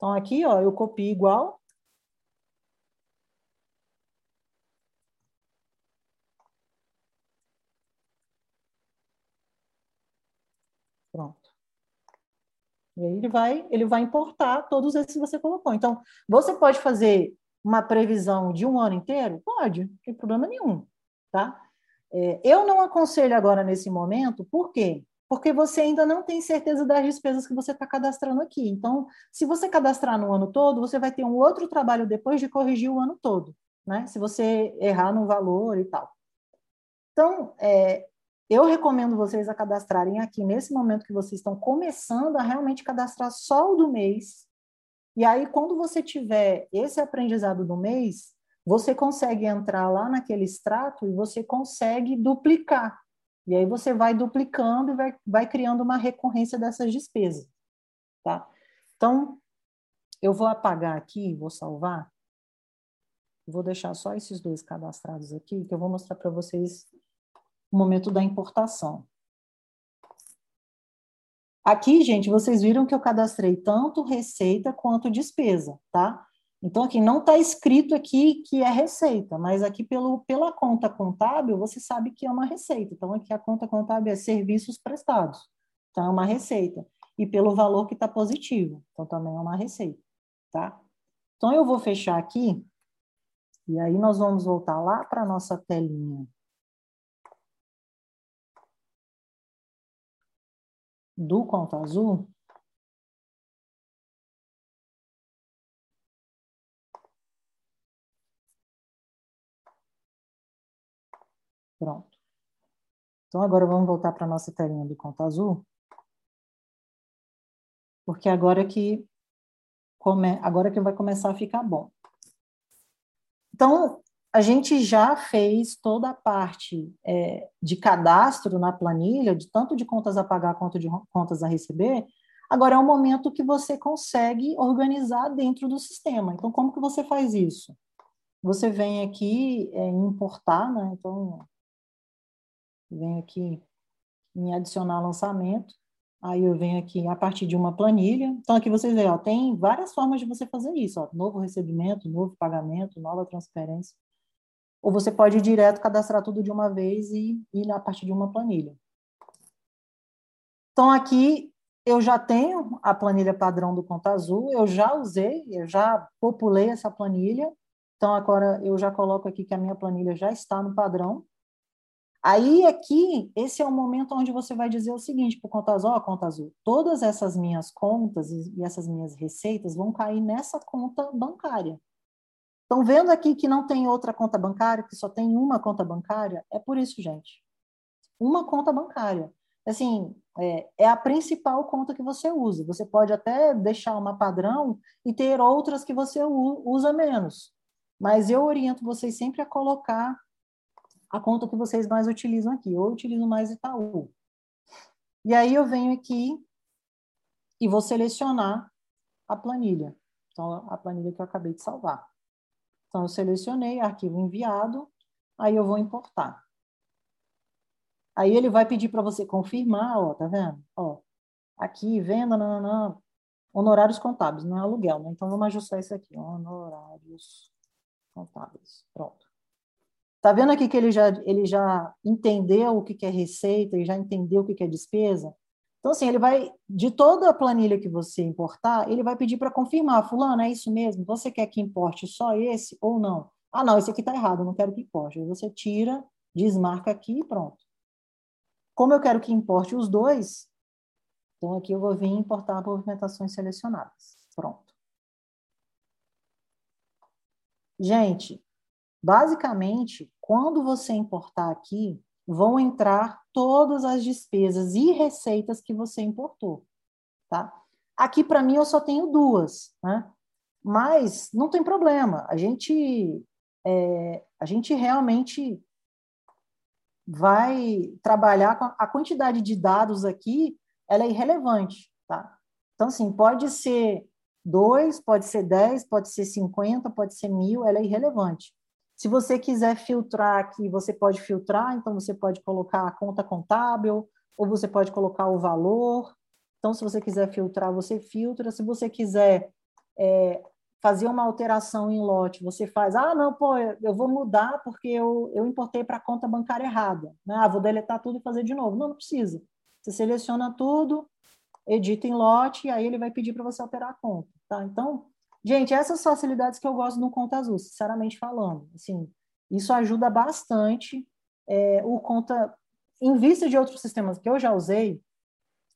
Então, aqui, ó, eu copio igual. Pronto. E aí ele vai, ele vai importar todos esses que você colocou. Então, você pode fazer uma previsão de um ano inteiro? Pode, não tem problema nenhum, tá? É, eu não aconselho agora nesse momento, por quê? Porque você ainda não tem certeza das despesas que você está cadastrando aqui. Então, se você cadastrar no ano todo, você vai ter um outro trabalho depois de corrigir o ano todo, né? Se você errar no valor e tal. Então, é, eu recomendo vocês a cadastrarem aqui nesse momento que vocês estão começando a realmente cadastrar só o do mês. E aí, quando você tiver esse aprendizado do mês, você consegue entrar lá naquele extrato e você consegue duplicar. E aí você vai duplicando e vai, vai criando uma recorrência dessas despesas. Tá? Então, eu vou apagar aqui, vou salvar. Vou deixar só esses dois cadastrados aqui, que eu vou mostrar para vocês o momento da importação. Aqui, gente, vocês viram que eu cadastrei tanto receita quanto despesa, tá? Então, aqui não está escrito aqui que é receita, mas aqui pelo, pela conta contábil você sabe que é uma receita. Então, aqui a conta contábil é serviços prestados. Então, é uma receita. E pelo valor que está positivo. Então, também é uma receita. Tá? Então, eu vou fechar aqui. E aí, nós vamos voltar lá para a nossa telinha. Do conta azul. Pronto. Então, agora vamos voltar para a nossa telinha do conta azul. Porque agora que, come... agora que vai começar a ficar bom. Então, a gente já fez toda a parte é, de cadastro na planilha, de tanto de contas a pagar quanto de contas a receber, Agora é um momento que você consegue organizar dentro do sistema. Então, como que você faz isso? Você vem aqui é, importar, né? Então, vem aqui em adicionar lançamento. Aí eu venho aqui a partir de uma planilha. Então, aqui vocês veem, ó, tem várias formas de você fazer isso. Ó, novo recebimento, novo pagamento, nova transferência. Ou você pode ir direto cadastrar tudo de uma vez e ir a partir de uma planilha. Então, aqui eu já tenho a planilha padrão do Conta Azul, eu já usei, eu já populei essa planilha, então agora eu já coloco aqui que a minha planilha já está no padrão. Aí aqui, esse é o momento onde você vai dizer o seguinte para o Conta Azul, ó, Conta Azul, todas essas minhas contas e essas minhas receitas vão cair nessa conta bancária. Estão vendo aqui que não tem outra conta bancária, que só tem uma conta bancária? É por isso, gente. Uma conta bancária assim, é, é, a principal conta que você usa. Você pode até deixar uma padrão e ter outras que você usa menos. Mas eu oriento vocês sempre a colocar a conta que vocês mais utilizam aqui. Eu utilizo mais Itaú. E aí eu venho aqui e vou selecionar a planilha. Então, a planilha que eu acabei de salvar. Então, eu selecionei arquivo enviado, aí eu vou importar. Aí ele vai pedir para você confirmar, ó, tá vendo? Ó, aqui, venda, não, não, honorários contábeis, não é aluguel, né? Então vamos ajustar isso aqui, honorários contábeis. Pronto. Tá vendo aqui que ele já, ele já entendeu o que, é receita e já entendeu o que, é despesa? Então, assim, ele vai, de toda a planilha que você importar, ele vai pedir para confirmar, fulano, é isso mesmo? Você quer que importe só esse ou não? Ah, não, esse aqui está errado, não quero que importe. Aí você tira, desmarca aqui e pronto. Como eu quero que importe os dois, então aqui eu vou vir importar movimentações selecionadas. Pronto. Gente, basicamente, quando você importar aqui, vão entrar todas as despesas e receitas que você importou, tá? Aqui, para mim, eu só tenho duas, né? Mas não tem problema, a gente, é, a gente realmente vai trabalhar com a quantidade de dados aqui, ela é irrelevante, tá? Então, assim, pode ser 2, pode ser 10, pode ser 50, pode ser mil, ela é irrelevante. Se você quiser filtrar aqui, você pode filtrar, então você pode colocar a conta contábil, ou você pode colocar o valor. Então, se você quiser filtrar, você filtra. Se você quiser é, fazer uma alteração em lote, você faz, ah, não, pô, eu vou mudar porque eu, eu importei para a conta bancária errada. Né? Ah, vou deletar tudo e fazer de novo. Não, não precisa. Você seleciona tudo, edita em lote, e aí ele vai pedir para você alterar a conta. Tá? Então, gente, essas facilidades que eu gosto no Conta Azul, sinceramente falando. Assim, isso ajuda bastante é, o Conta... Em vista de outros sistemas que eu já usei,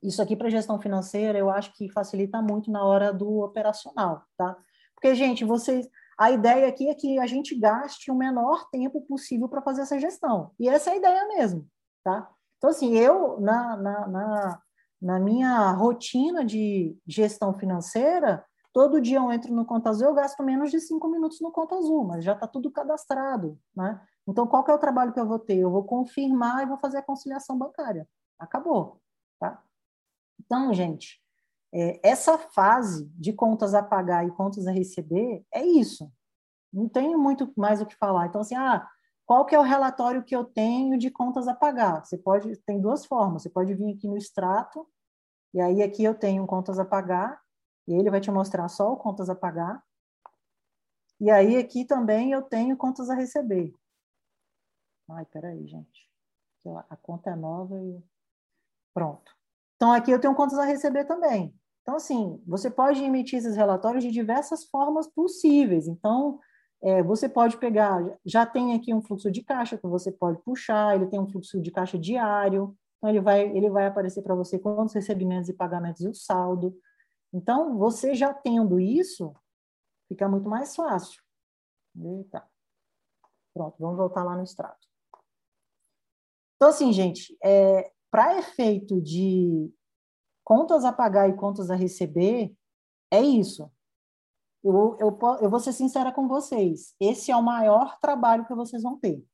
isso aqui para gestão financeira, eu acho que facilita muito na hora do operacional, tá? Porque, gente, vocês. A ideia aqui é que a gente gaste o menor tempo possível para fazer essa gestão. E essa é a ideia mesmo, tá? Então, assim, eu, na, na, na, na minha rotina de gestão financeira, todo dia eu entro no Conta Azul, eu gasto menos de cinco minutos no Conta Azul, mas já está tudo cadastrado, né? Então, qual que é o trabalho que eu vou ter? Eu vou confirmar e vou fazer a conciliação bancária. Acabou, tá? Então, gente, é, essa fase de contas a pagar e contas a receber é isso. Não tenho muito mais o que falar. Então, assim, ah, qual que é o relatório que eu tenho de contas a pagar? Você pode, tem duas formas. Você pode vir aqui no extrato, e aí aqui eu tenho contas a pagar, e ele vai te mostrar só o contas a pagar. E aí aqui também eu tenho contas a receber. Ai, peraí, gente. A conta é nova e... Pronto. Então, aqui eu tenho contas a receber também. Então, assim, você pode emitir esses relatórios de diversas formas possíveis. Então, é, você pode pegar, já tem aqui um fluxo de caixa que você pode puxar, ele tem um fluxo de caixa diário, então ele vai, ele vai aparecer para você quantos recebimentos e pagamentos e o saldo. Então, você já tendo isso, fica muito mais fácil. Eita. Pronto, vamos voltar lá no extrato. Então, assim, gente, é, para efeito de contas a pagar e contas a receber, é isso. Eu, eu, eu vou ser sincera com vocês. Esse é o maior trabalho que vocês vão ter.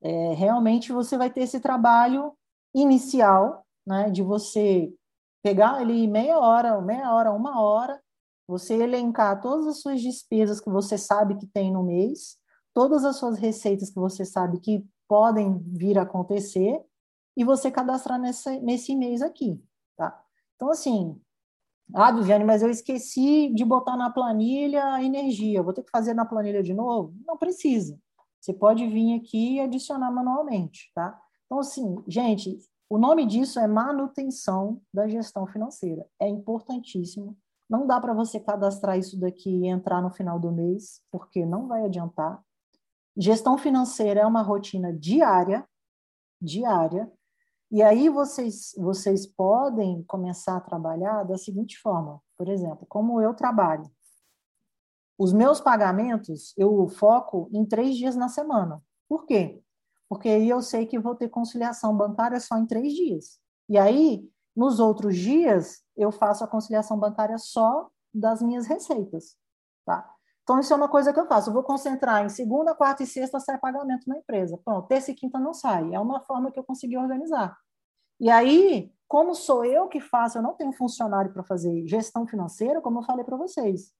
É, realmente você vai ter esse trabalho inicial, né, de você pegar ali meia hora, meia hora, uma hora, você elencar todas as suas despesas que você sabe que tem no mês, todas as suas receitas que você sabe que podem vir a acontecer, e você cadastrar nesse, nesse mês aqui, tá? Então, assim, ah, Viviane, mas eu esqueci de botar na planilha a energia, vou ter que fazer na planilha de novo? Não precisa. Você pode vir aqui e adicionar manualmente, tá? Então, assim, gente, o nome disso é manutenção da gestão financeira. É importantíssimo. Não dá para você cadastrar isso daqui e entrar no final do mês, porque não vai adiantar. Gestão financeira é uma rotina diária, diária, e aí vocês, vocês podem começar a trabalhar da seguinte forma, por exemplo, como eu trabalho. Os meus pagamentos eu foco em três dias na semana. Por quê? Porque aí eu sei que vou ter conciliação bancária só em três dias. E aí, nos outros dias, eu faço a conciliação bancária só das minhas receitas. Tá? Então, isso é uma coisa que eu faço. Eu vou concentrar em segunda, quarta e sexta sai pagamento na empresa. Pronto, terça e quinta não sai. É uma forma que eu consegui organizar. E aí, como sou eu que faço, eu não tenho funcionário para fazer gestão financeira, como eu falei para vocês.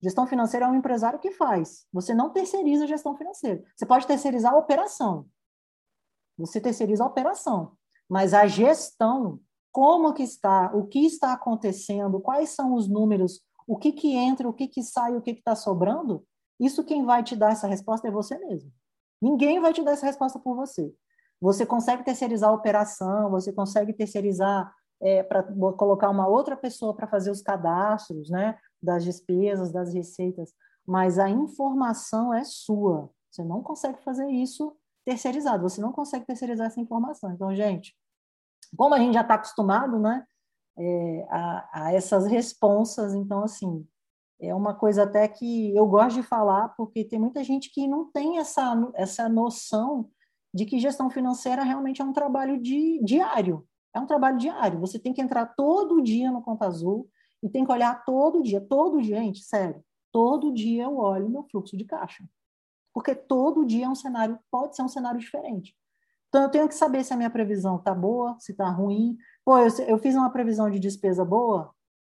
Gestão financeira é um empresário que faz. Você não terceiriza a gestão financeira. Você pode terceirizar a operação. Você terceiriza a operação. Mas a gestão, como que está, o que está acontecendo, quais são os números, o que, que entra, o que, que sai, o que está sobrando, isso quem vai te dar essa resposta é você mesmo. Ninguém vai te dar essa resposta por você. Você consegue terceirizar a operação, você consegue terceirizar é, para colocar uma outra pessoa para fazer os cadastros, né, das despesas, das receitas, mas a informação é sua. Você não consegue fazer isso terceirizado, você não consegue terceirizar essa informação. Então, gente, como a gente já está acostumado, né, é, a, a, essas responsas. Então, assim, é uma coisa até que eu gosto de falar, porque tem muita gente que não tem essa, essa noção de que gestão financeira realmente é um trabalho de, diário. É um trabalho diário. Você tem que entrar todo dia no Conta Azul e tem que olhar todo dia. Todo dia, gente, sério. Todo dia eu olho meu fluxo de caixa. Porque todo dia é um cenário, pode ser um cenário diferente. Então, eu tenho que saber se a minha previsão está boa, se está ruim. Pô, eu, eu fiz uma previsão de despesa boa?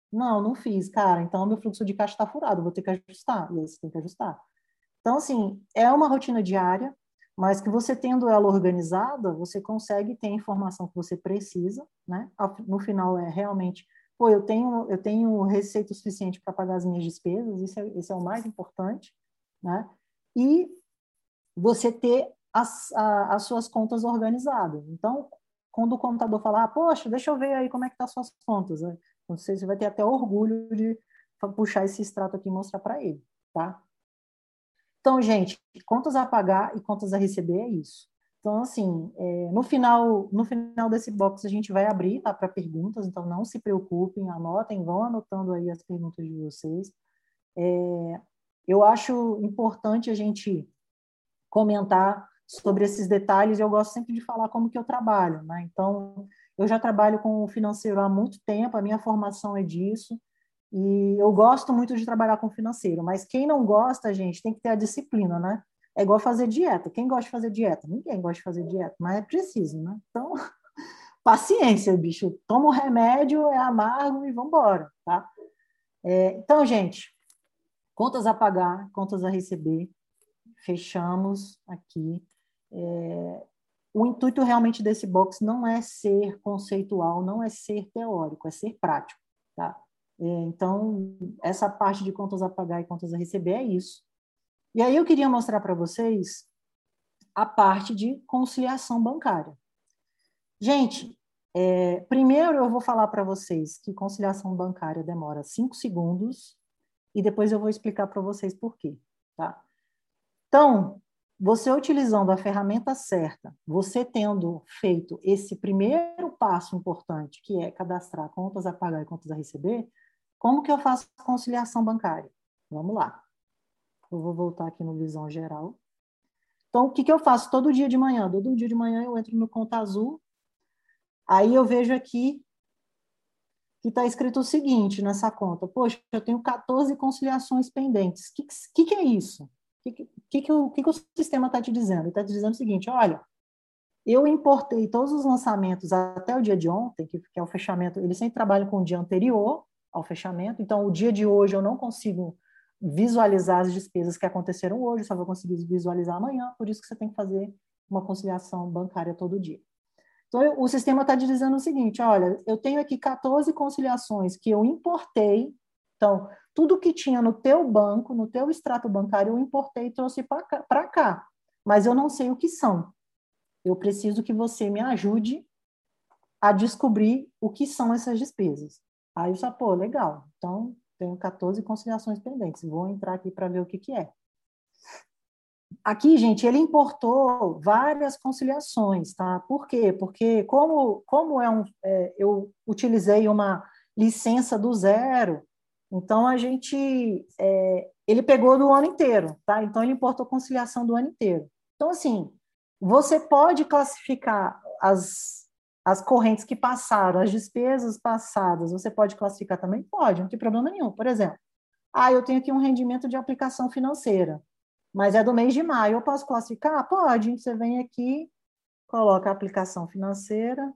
Não, não fiz, cara. Então, meu fluxo de caixa está furado, vou ter que ajustar. E aí você tem que ajustar. Então, assim, é uma rotina diária, mas que você tendo ela organizada, você consegue ter a informação que você precisa, né? No final, é realmente, pô, eu tenho, eu tenho receita suficiente para pagar as minhas despesas, isso é, isso é o mais importante, né? E você ter as, a, as suas contas organizadas. Então, quando o contador falar, poxa, deixa eu ver aí como é que tá as suas contas, né? você vai ter até orgulho de puxar esse extrato aqui e mostrar para ele, tá? Então, gente, contas a pagar e contas a receber é isso. Então, assim, é, no final no final desse box a gente vai abrir tá, para perguntas, então não se preocupem, anotem, vão anotando aí as perguntas de vocês. É, eu acho importante a gente comentar sobre esses detalhes, eu gosto sempre de falar como que eu trabalho, né? Então, eu já trabalho com o financeiro há muito tempo, a minha formação é disso, e eu gosto muito de trabalhar com financeiro, mas quem não gosta, gente, tem que ter a disciplina, né? É igual fazer dieta. Quem gosta de fazer dieta? Ninguém gosta de fazer dieta, mas é preciso, né? Então, [laughs] paciência, bicho. Toma o remédio, é amargo e vambora, tá? É, então, gente, contas a pagar, contas a receber. Fechamos aqui. É, o intuito realmente desse box não é ser conceitual, não é ser teórico, é ser prático, tá? É, então, essa parte de contas a pagar e contas a receber é isso. E aí eu queria mostrar para vocês a parte de conciliação bancária. Gente, é, primeiro eu vou falar para vocês que conciliação bancária demora cinco segundos e depois eu vou explicar para vocês por quê, tá? Então, você utilizando a ferramenta certa, você tendo feito esse primeiro passo importante, que é cadastrar contas a pagar e contas a receber, como que eu faço conciliação bancária? Vamos lá. Eu vou voltar aqui no visão geral. Então, o que, que eu faço todo dia de manhã? Todo dia de manhã eu entro no Conta Azul, aí eu vejo aqui que está escrito o seguinte nessa conta. Poxa, eu tenho 14 conciliações pendentes. O que, que, que é isso? O que, que, que, o, que, que o sistema está te dizendo? Ele está te dizendo o seguinte: olha, eu importei todos os lançamentos até o dia de ontem, que, que é o fechamento, eles sempre trabalham com o dia anterior ao fechamento, então o dia de hoje eu não consigo visualizar as despesas que aconteceram hoje, só vou conseguir visualizar amanhã, por isso que você tem que fazer uma conciliação bancária todo dia. Então, o sistema está dizendo o seguinte: olha, eu tenho aqui 14 conciliações que eu importei. Então, tudo que tinha no teu banco, no teu extrato bancário, eu importei e trouxe para cá. Mas eu não sei o que são. Eu preciso que você me ajude a descobrir o que são essas despesas. Aí eu só, pô, legal. Então, tenho 14 conciliações pendentes. Vou entrar aqui para ver o que, que é. Aqui, gente, ele importou várias conciliações, tá? Por quê? Porque como, como é um, é, eu utilizei uma licença do zero, então a gente, é, ele pegou do ano inteiro, tá? Então ele importou conciliação do ano inteiro. Então assim, você pode classificar as as correntes que passaram, as despesas passadas, você pode classificar também? Pode, não tem problema nenhum. Por exemplo, ah, eu tenho aqui um rendimento de aplicação financeira mas é do mês de maio. Eu posso classificar? Pode. Você vem aqui, coloca a aplicação financeira,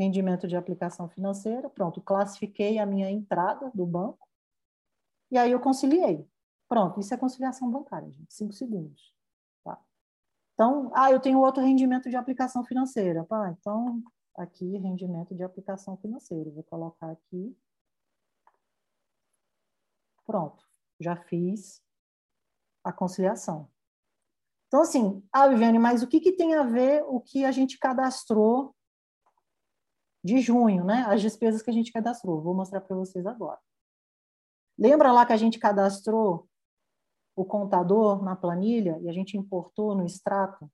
rendimento de aplicação financeira, pronto, classifiquei a minha entrada do banco, e aí eu conciliei. Pronto, isso é conciliação bancária, gente, cinco segundos. Tá? Então, ah, eu tenho outro rendimento de aplicação financeira. Pá, então, aqui, rendimento de aplicação financeira. Vou colocar aqui. Pronto, já fiz a conciliação. Então, assim, ah, Viviane, mas o que, que tem a ver o que a gente cadastrou de junho, né? As despesas que a gente cadastrou. Vou mostrar para vocês agora. Lembra lá que a gente cadastrou o contador na planilha e a gente importou no extrato?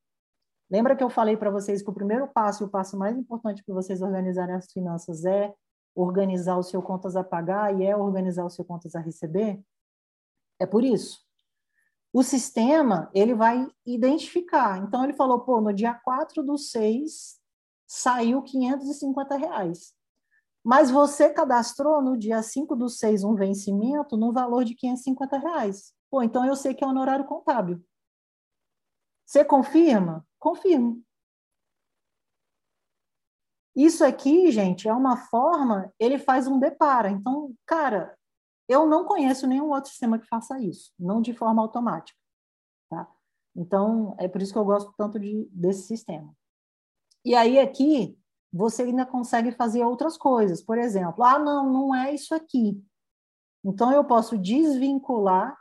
Lembra que eu falei para vocês que o primeiro passo o passo mais importante para vocês organizarem as finanças é organizar o seu contas a pagar e é organizar o seu contas a receber? É por isso o sistema ele vai identificar. Então, ele falou, pô, no dia 4 do 6 saiu 550 reais. Mas você cadastrou no dia 5 do 6 um vencimento no valor de 550 reais. Pô, então eu sei que é honorário contábil. Você confirma? Confirmo. Isso aqui, gente, é uma forma, ele faz um depara. Então, cara, eu não conheço nenhum outro sistema que faça isso, não de forma automática. Tá? Então, é por isso que eu gosto tanto de, desse sistema. E aí, aqui, você ainda consegue fazer outras coisas. Por exemplo, ah, não, não é isso aqui. Então, eu posso desvincular,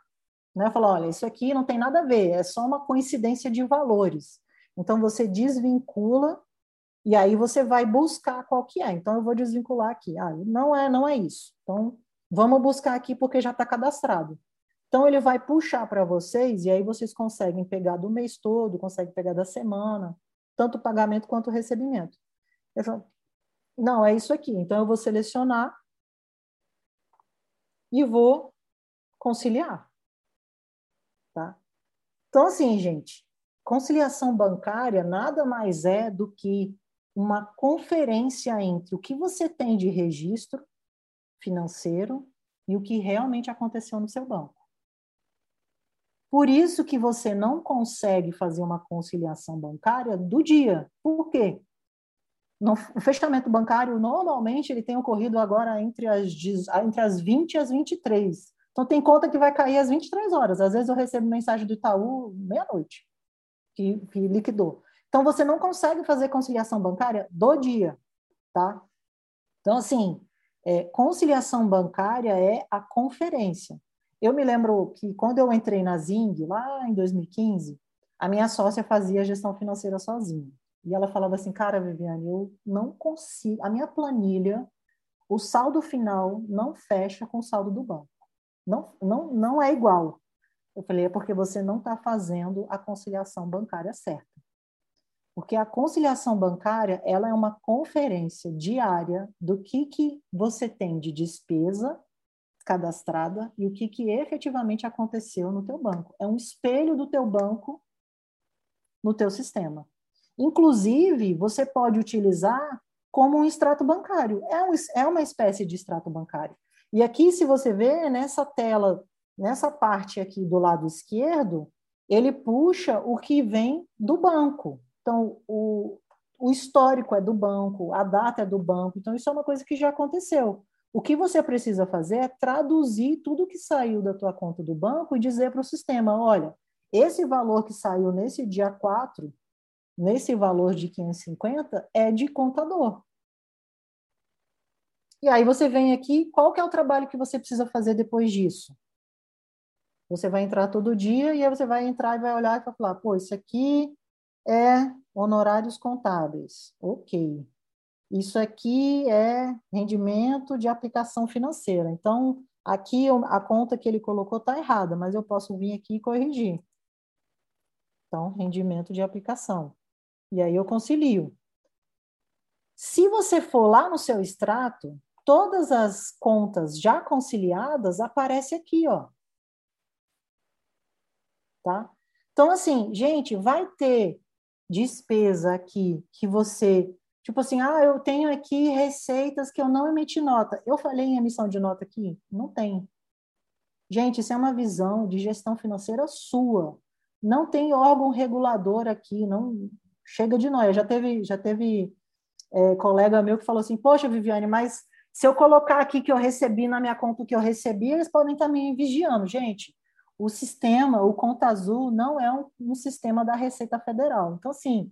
né? Falar, olha, isso aqui não tem nada a ver, é só uma coincidência de valores. Então, você desvincula e aí você vai buscar qual que é. Então, eu vou desvincular aqui. Ah, não é, não é isso. Então, Vamos buscar aqui porque já está cadastrado. Então, ele vai puxar para vocês, e aí vocês conseguem pegar do mês todo, conseguem pegar da semana, tanto o pagamento quanto o recebimento. Falo, não, é isso aqui. Então, eu vou selecionar e vou conciliar. Tá? Então, assim, gente, conciliação bancária nada mais é do que uma conferência entre o que você tem de registro financeiro e o que realmente aconteceu no seu banco. Por isso que você não consegue fazer uma conciliação bancária do dia. Por quê? No, o fechamento bancário, normalmente, ele tem ocorrido agora entre as, entre as 20 e as 23. Então, tem conta que vai cair às 23 horas. Às vezes, eu recebo mensagem do Itaú meia-noite, que, que liquidou. Então, você não consegue fazer conciliação bancária do dia, tá? Então, assim, é, conciliação bancária é a conferência. Eu me lembro que quando eu entrei na Zing, lá em 2015, a minha sócia fazia gestão financeira sozinha. E ela falava assim, cara, Viviane, eu não consigo, a minha planilha, o saldo final não fecha com o saldo do banco. Não, não, não é igual. Eu falei, é porque você não está fazendo a conciliação bancária certa. Porque a conciliação bancária, ela é uma conferência diária do que, que você tem de despesa cadastrada e o que, que efetivamente aconteceu no teu banco. É um espelho do teu banco no teu sistema. Inclusive, você pode utilizar como um extrato bancário. É, um, é uma espécie de extrato bancário. E aqui, se você vê nessa tela, nessa parte aqui do lado esquerdo, ele puxa o que vem do banco. Então, o, o histórico é do banco, a data é do banco, então isso é uma coisa que já aconteceu. O que você precisa fazer é traduzir tudo que saiu da tua conta do banco e dizer para o sistema, olha, esse valor que saiu nesse dia 4, nesse valor de 550, é de contador. E aí você vem aqui, qual que é o trabalho que você precisa fazer depois disso? Você vai entrar todo dia e aí você vai entrar e vai olhar e vai falar, pô, isso aqui é honorários contábeis. Ok. Isso aqui é rendimento de aplicação financeira. Então, aqui a conta que ele colocou está errada, mas eu posso vir aqui e corrigir. Então, rendimento de aplicação. E aí eu concilio. Se você for lá no seu extrato, todas as contas já conciliadas aparecem aqui, ó. Tá? Então, assim, gente, vai ter despesa aqui que você, tipo assim, ah, eu tenho aqui receitas que eu não emiti nota. Eu falei em emissão de nota aqui? Não tem. Gente, isso é uma visão de gestão financeira sua. Não tem órgão regulador aqui, não chega de nós. Já teve, já teve é, colega meu que falou assim, poxa, Viviane, mas se eu colocar aqui que eu recebi na minha conta o que eu recebi, eles podem estar me vigiando. Gente, o sistema, o Conta Azul, não é um, um sistema da Receita Federal. Então, assim,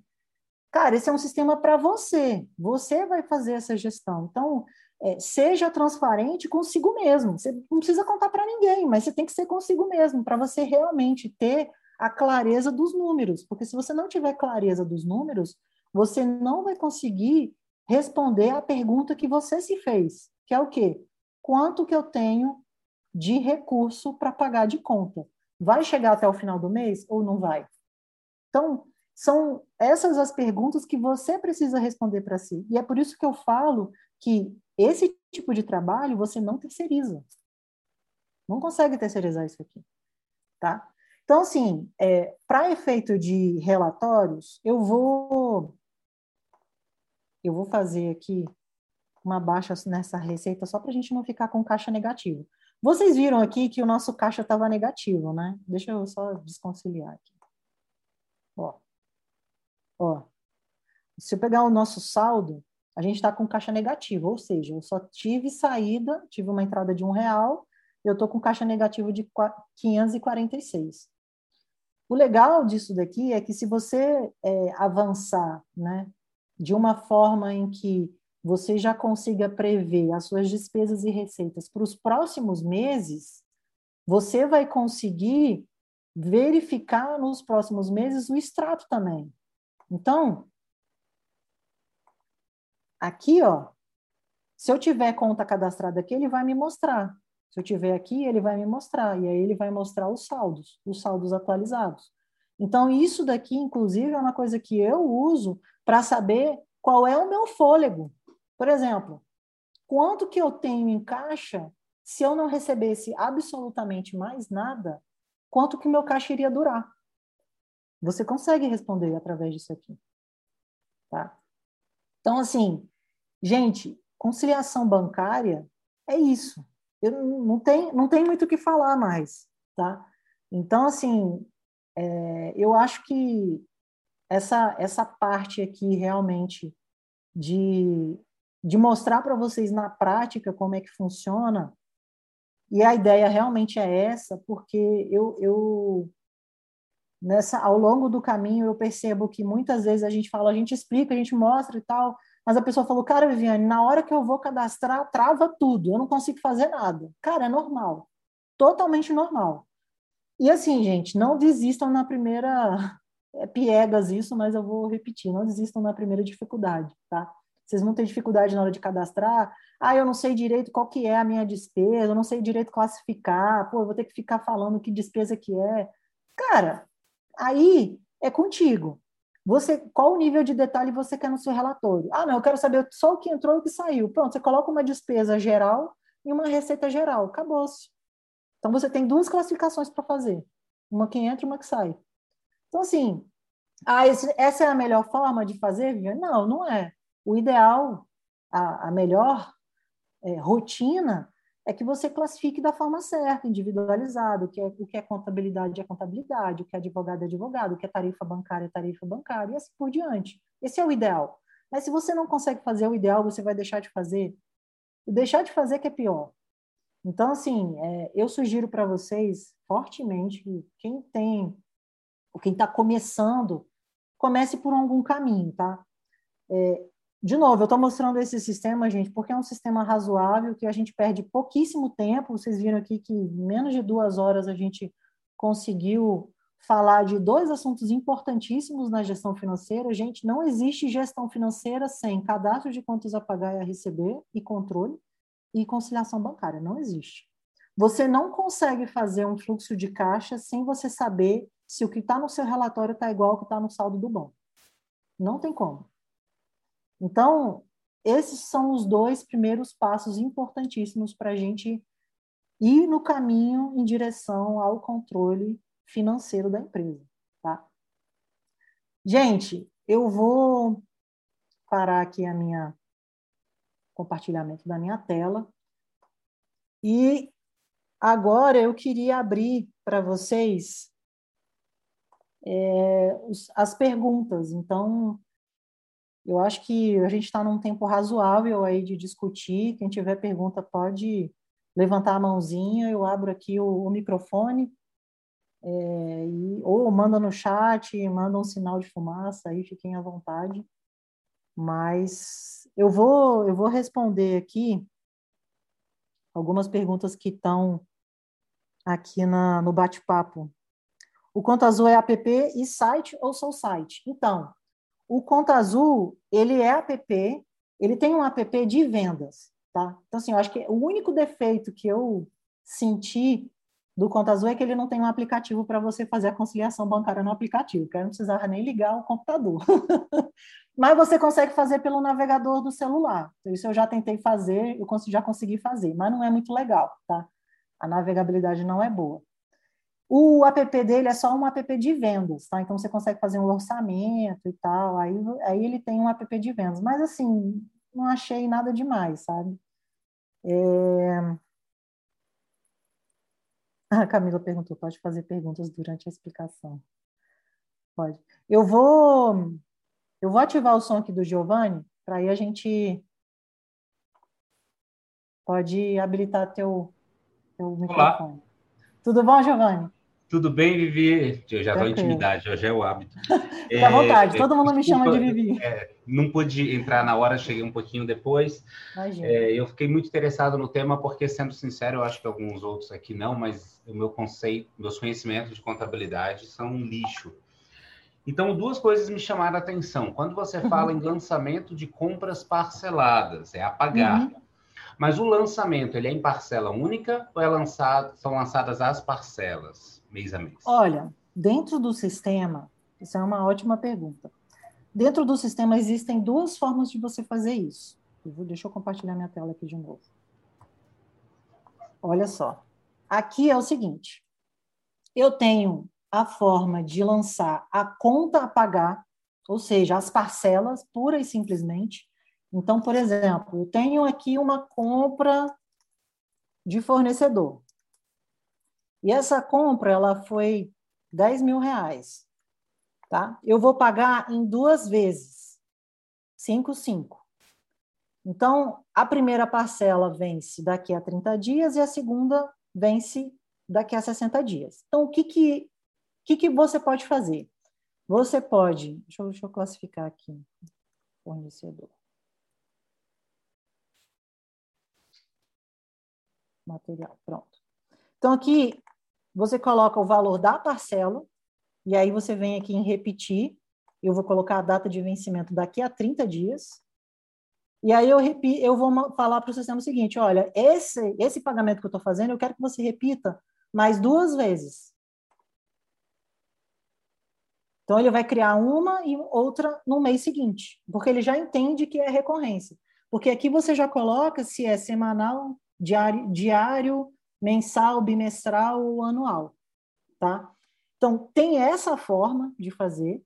cara, esse é um sistema para você. Você vai fazer essa gestão. Então, é, seja transparente consigo mesmo. Você não precisa contar para ninguém, mas você tem que ser consigo mesmo, para você realmente ter a clareza dos números. Porque se você não tiver clareza dos números, você não vai conseguir responder à pergunta que você se fez, que é o quê? Quanto que eu tenho de recurso para pagar de conta? Vai chegar até o final do mês ou não vai? Então, são essas as perguntas que você precisa responder para si. E é por isso que eu falo que esse tipo de trabalho você não terceiriza. Não consegue terceirizar isso aqui, tá? Então, assim, é, para efeito de relatórios, eu vou eu vou fazer aqui uma baixa nessa receita só para a gente não ficar com caixa negativo. Vocês viram aqui que o nosso caixa estava negativo, né? Deixa eu só desconciliar aqui. Ó. Ó. Se eu pegar o nosso saldo, a gente está com caixa negativo, ou seja, eu só tive saída, tive uma entrada de um real, eu estou com caixa negativo de 546. O legal disso daqui é que se você é, avançar, né, de uma forma em que você já consiga prever as suas despesas e receitas para os próximos meses, você vai conseguir verificar nos próximos meses o extrato também. Então, aqui, ó, se eu tiver conta cadastrada aqui, ele vai me mostrar. Se eu tiver aqui, ele vai me mostrar. E aí ele vai mostrar os saldos, os saldos atualizados. Então, isso daqui, inclusive, é uma coisa que eu uso para saber qual é o meu fôlego. Por exemplo, quanto que eu tenho em caixa se eu não recebesse absolutamente mais nada, quanto que meu caixa iria durar? Você consegue responder através disso aqui. Tá? Então, assim, gente, conciliação bancária é isso. Eu não tem, não tem muito o que falar mais, tá? Então, assim, é, eu acho que essa, essa parte aqui realmente de, de mostrar para vocês na prática como é que funciona, e a ideia realmente é essa, porque eu, eu nessa ao longo do caminho eu percebo que muitas vezes a gente fala, a gente explica, a gente mostra e tal, mas a pessoa falou, cara, Viviane, na hora que eu vou cadastrar, trava tudo, eu não consigo fazer nada. Cara, é normal, totalmente normal. E assim, gente, não desistam na primeira [laughs] é piegas isso, mas eu vou repetir, não desistam na primeira dificuldade, tá? Vocês vão ter dificuldade na hora de cadastrar, ah, eu não sei direito qual que é a minha despesa, eu não sei direito classificar, pô, eu vou ter que ficar falando que despesa que é. Cara, aí é contigo. Você, qual o nível de detalhe você quer no seu relatório? Ah, não, eu quero saber só o que entrou e o que saiu. Pronto, você coloca uma despesa geral e uma receita geral, acabou-se. Então você tem duas classificações para fazer, uma que entra e uma que sai. Então, assim, ah, esse, essa é a melhor forma de fazer? Não, não é. O ideal, a, a melhor é, rotina é que você classifique da forma certa, individualizado, o que é, o que é contabilidade é contabilidade, o que é advogado é advogado, o que é tarifa bancária é tarifa bancária, e assim por diante. Esse é o ideal. Mas se você não consegue fazer o ideal, você vai deixar de fazer. E deixar de fazer que é pior. Então, assim, é, eu sugiro para vocês fortemente que quem tem, ou quem está começando, comece por algum caminho, tá? É, de novo, eu estou mostrando esse sistema, gente, porque é um sistema razoável, que a gente perde pouquíssimo tempo. Vocês viram aqui que em menos de duas horas a gente conseguiu falar de dois assuntos importantíssimos na gestão financeira. Gente, não existe gestão financeira sem cadastro de contas a pagar e a receber e controle e conciliação bancária. Não existe. Você não consegue fazer um fluxo de caixa sem você saber se o que está no seu relatório está igual ao que está no saldo do banco. Não tem como. Então, esses são os dois primeiros passos importantíssimos para a gente ir no caminho em direção ao controle financeiro da empresa, tá? Gente, eu vou parar aqui a minha compartilhamento da minha tela. E agora eu queria abrir para vocês é, as perguntas. Então, eu acho que a gente está num tempo razoável aí de discutir. Quem tiver pergunta pode levantar a mãozinha, eu abro aqui o, o microfone, é, e, ou manda no chat, manda um sinal de fumaça, aí fiquem à vontade. Mas eu vou, eu vou responder aqui algumas perguntas que estão aqui na, no bate-papo. O Conta Azul é app e site ou só site? Então, o Conta Azul, ele é app, ele tem um app de vendas, tá? Então, assim, eu acho que o único defeito que eu senti do Conta Azul é que ele não tem um aplicativo para você fazer a conciliação bancária no aplicativo, que aí não precisava nem ligar o computador. [laughs] Mas você consegue fazer pelo navegador do celular. Isso eu já tentei fazer, eu já consegui fazer, mas não é muito legal, tá? A navegabilidade não é boa. O app dele é só um app de vendas, tá? Então você consegue fazer um orçamento e tal. Aí, aí ele tem um app de vendas. Mas assim, não achei nada demais, sabe? É... [laughs] A Camila perguntou, pode fazer perguntas durante a explicação. Pode. Eu vou eu vou ativar o som aqui do Giovanni, para aí a gente pode habilitar teu, teu microfone. Olá. Tudo bom, Giovanni? Tudo bem, Vivi? Eu já estou em intimidade, hoje é o hábito. [laughs] Fique à vontade, é, todo mundo me chama de Vivi. É, não pude entrar na hora, cheguei um pouquinho depois. É, eu fiquei muito interessado no tema, porque, sendo sincero, eu acho que alguns outros aqui não, mas o meu conceito, meus conhecimentos de contabilidade são um lixo. Então, duas coisas me chamaram a atenção. Quando você uhum. fala em lançamento de compras parceladas, é a pagar. Uhum. Mas o lançamento, ele é em parcela única ou é lançado, são lançadas as parcelas, mês a mês? Olha, dentro do sistema, isso é uma ótima pergunta. Dentro do sistema existem duas formas de você fazer isso. Vou, deixa eu compartilhar minha tela aqui de novo. Olha só. Aqui é o seguinte. Eu tenho a forma de lançar a conta a pagar, ou seja, as parcelas, pura e simplesmente. Então, por exemplo, eu tenho aqui uma compra de fornecedor. E essa compra, ela foi 10 mil reais. Tá? Eu vou pagar em duas vezes. 5, 5. Então, a primeira parcela vence daqui a 30 dias e a segunda vence daqui a 60 dias. Então, o que, que que, que você pode fazer? Você pode, deixa eu, deixa eu classificar aqui, fornecedor. Material, pronto. Então, aqui, você coloca o valor da parcela, e aí você vem aqui em repetir, eu vou colocar a data de vencimento daqui a 30 dias, e aí eu, repi, eu vou falar para o sistema o seguinte, olha, esse, esse pagamento que eu estou fazendo, eu quero que você repita mais duas vezes. Então, ele vai criar uma e outra no mês seguinte, porque ele já entende que é recorrência. Porque aqui você já coloca se é semanal, diário, diário mensal, bimestral ou anual, tá? Então, tem essa forma de fazer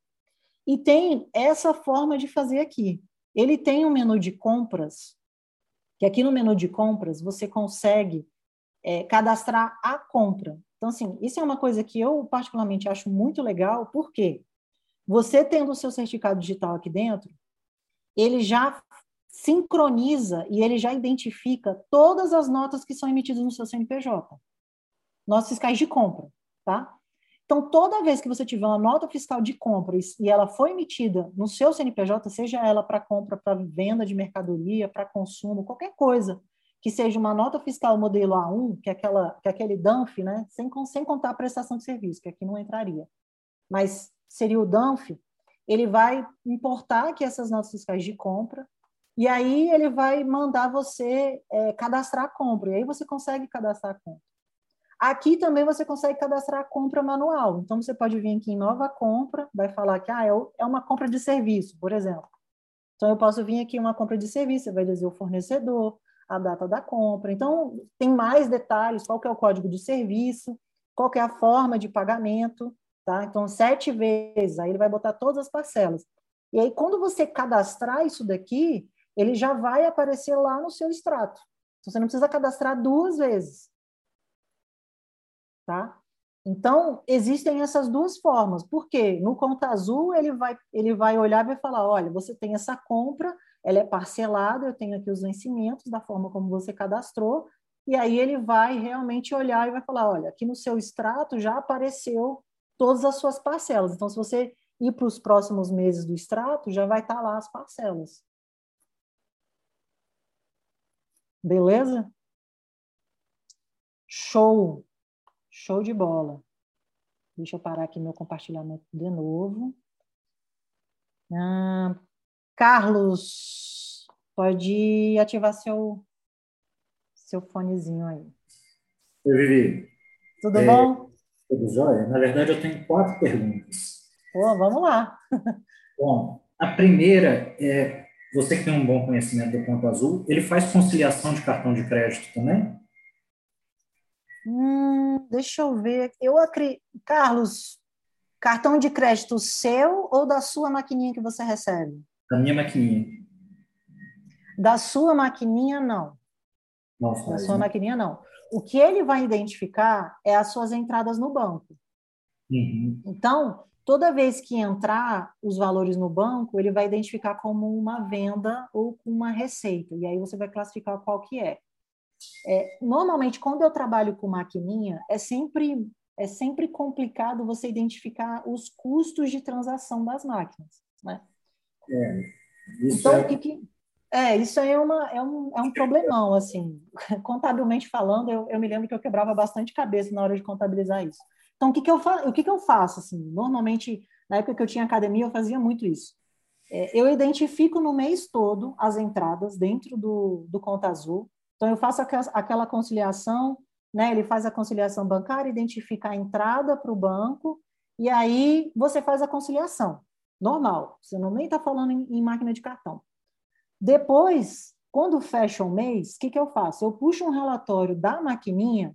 e tem essa forma de fazer aqui. Ele tem um menu de compras que aqui no menu de compras você consegue é, cadastrar a compra. Então, assim, isso é uma coisa que eu particularmente acho muito legal, porque você tendo o seu certificado digital aqui dentro, ele já sincroniza e ele já identifica todas as notas que são emitidas no seu CNPJ. Notas fiscais de compra, tá? Então, toda vez que você tiver uma nota fiscal de compra e ela foi emitida no seu CNPJ, seja ela para compra, para venda de mercadoria, para consumo, qualquer coisa que seja uma nota fiscal modelo A1, que é, aquela, que é aquele DANF, né? sem, sem contar a prestação de serviço, que aqui não entraria, mas seria o DANF, ele vai importar aqui essas notas fiscais de compra, e aí ele vai mandar você é, cadastrar a compra, e aí você consegue cadastrar a compra. Aqui também você consegue cadastrar a compra manual. Então, você pode vir aqui em nova compra, vai falar que ah, é, é uma compra de serviço, por exemplo. Então, eu posso vir aqui uma compra de serviço, vai dizer o fornecedor, a data da compra. Então, tem mais detalhes, qual que é o código do serviço, qual que é a forma de pagamento, tá? Então, sete vezes, aí ele vai botar todas as parcelas. E aí, quando você cadastrar isso daqui, ele já vai aparecer lá no seu extrato. Então, você não precisa cadastrar duas vezes tá? Então, existem essas duas formas. Por quê? No conta azul, ele vai, ele vai olhar e vai falar, olha, você tem essa compra, ela é parcelada, eu tenho aqui os vencimentos da forma como você cadastrou, e aí ele vai realmente olhar e vai falar, olha, aqui no seu extrato já apareceu todas as suas parcelas. Então, se você ir para os próximos meses do extrato, já vai estar lá as parcelas. Beleza? Show! Show de bola. Deixa eu parar aqui meu compartilhamento de novo. Ah, Carlos, pode ativar seu, seu fonezinho aí. Oi, Vivi. Tudo é, bom? Tudo jóia. Na verdade, eu tenho quatro perguntas. Pô, vamos lá. Bom, a primeira é, você que tem um bom conhecimento do Ponto Azul, ele faz conciliação de cartão de crédito também? Hum, deixa eu ver. Eu acredito. Carlos, cartão de crédito seu ou da sua maquininha que você recebe? Da minha maquininha. Da sua maquininha, não. Nossa, da sua né? maquininha, não. O que ele vai identificar é as suas entradas no banco. Uhum. Então, toda vez que entrar os valores no banco, ele vai identificar como uma venda ou uma receita. E aí você vai classificar qual que é. É, normalmente, quando eu trabalho com maquininha, é sempre, é sempre complicado você identificar os custos de transação das máquinas. Né? É, isso então, é... o que, que é, isso aí é, uma, é, um, é um problemão, assim. [laughs] Contabilmente falando, eu, eu me lembro que eu quebrava bastante cabeça na hora de contabilizar isso. Então, o que, que, eu, fa o que, que eu faço? Assim? Normalmente, na época que eu tinha academia, eu fazia muito isso. É, eu identifico no mês todo as entradas dentro do, do Conta Azul, então, eu faço aquela conciliação, né? ele faz a conciliação bancária, identifica a entrada para o banco, e aí você faz a conciliação. Normal, você não nem está falando em, em, máquina de cartão. Depois, quando fecha o mês, o que, que eu faço? Eu puxo um relatório da maquininha,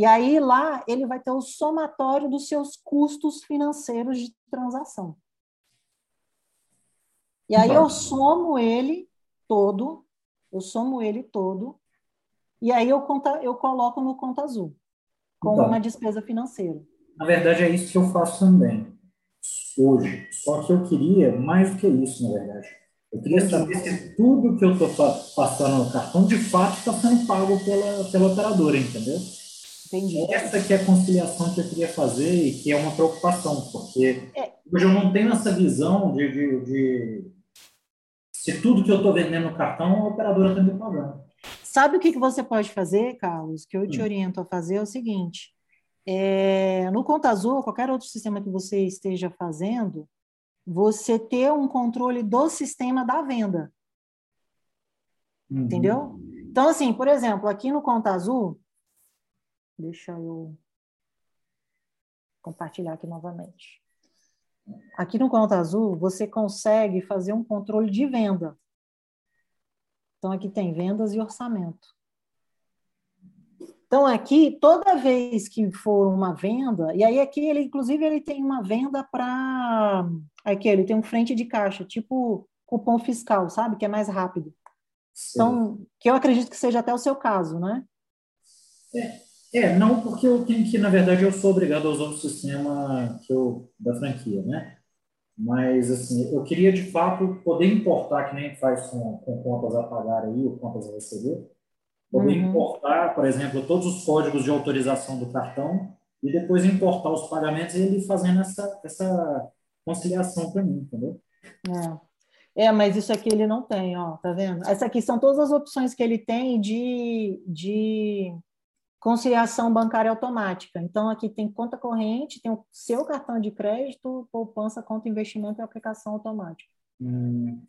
e aí lá ele vai ter o somatório dos seus custos financeiros de transação. E aí eu somo ele todo eu somo ele todo e aí eu, conta, eu coloco no conta azul, como então, uma despesa financeira. Na verdade, é isso que eu faço também, hoje. Só que eu queria mais do que isso, na verdade. Eu queria saber se tudo que eu estou passando no cartão, de fato, está sendo pago pela, pela operadora, entendeu? Entendi. Essa que é a conciliação que eu queria fazer e que é uma preocupação, porque é. hoje eu não tenho essa visão de, de, de se tudo que eu estou vendendo no cartão, a operadora está me pagando. Sabe o que, que você pode fazer, Carlos? Que eu te hum. oriento a fazer é o seguinte: é, no Conta Azul, qualquer outro sistema que você esteja fazendo, você ter um controle do sistema da venda. Uhum. Entendeu? Então, assim, por exemplo, aqui no Conta Azul, deixa eu compartilhar aqui novamente. Aqui no Conta Azul, você consegue fazer um controle de venda. Então, aqui tem vendas e orçamento. Então, aqui, toda vez que for uma venda, e aí aqui, ele, inclusive, ele tem uma venda para... Aqui, ele tem um frente de caixa, tipo cupom fiscal, sabe? Que é mais rápido. Então, que eu acredito que seja até o seu caso, né? É, é, não porque eu tenho que, na verdade, eu sou obrigado a usar o sistema que eu, da franquia, né? Mas, assim, eu queria, de fato, poder importar, que nem faz com, com contas a pagar aí, ou contas a receber, poder uhum. importar, por exemplo, todos os códigos de autorização do cartão e depois importar os pagamentos e ele fazendo essa, essa conciliação para mim, entendeu? É. é, mas isso aqui ele não tem, ó, tá vendo? Essa aqui são todas as opções que ele tem de, de conciliação bancária automática. Então, aqui tem conta corrente, tem o seu cartão de crédito, poupança, conta investimento e aplicação automática. Hum,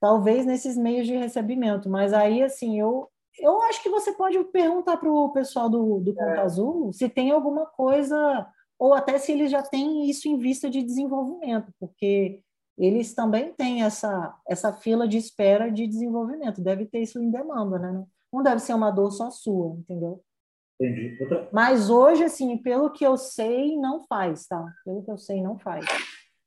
Talvez nesses meios de recebimento, mas aí, assim, eu, eu acho que você pode perguntar para o pessoal do, do Conta é. Azul se tem alguma coisa, ou até se eles já têm isso em vista de desenvolvimento, porque eles também têm essa, essa fila de espera de desenvolvimento, deve ter isso em demanda, né? Não deve ser uma dor só sua, entendeu? Entendi. Outra... Mas hoje, assim, pelo que eu sei, não faz, tá? Pelo que eu sei, não faz.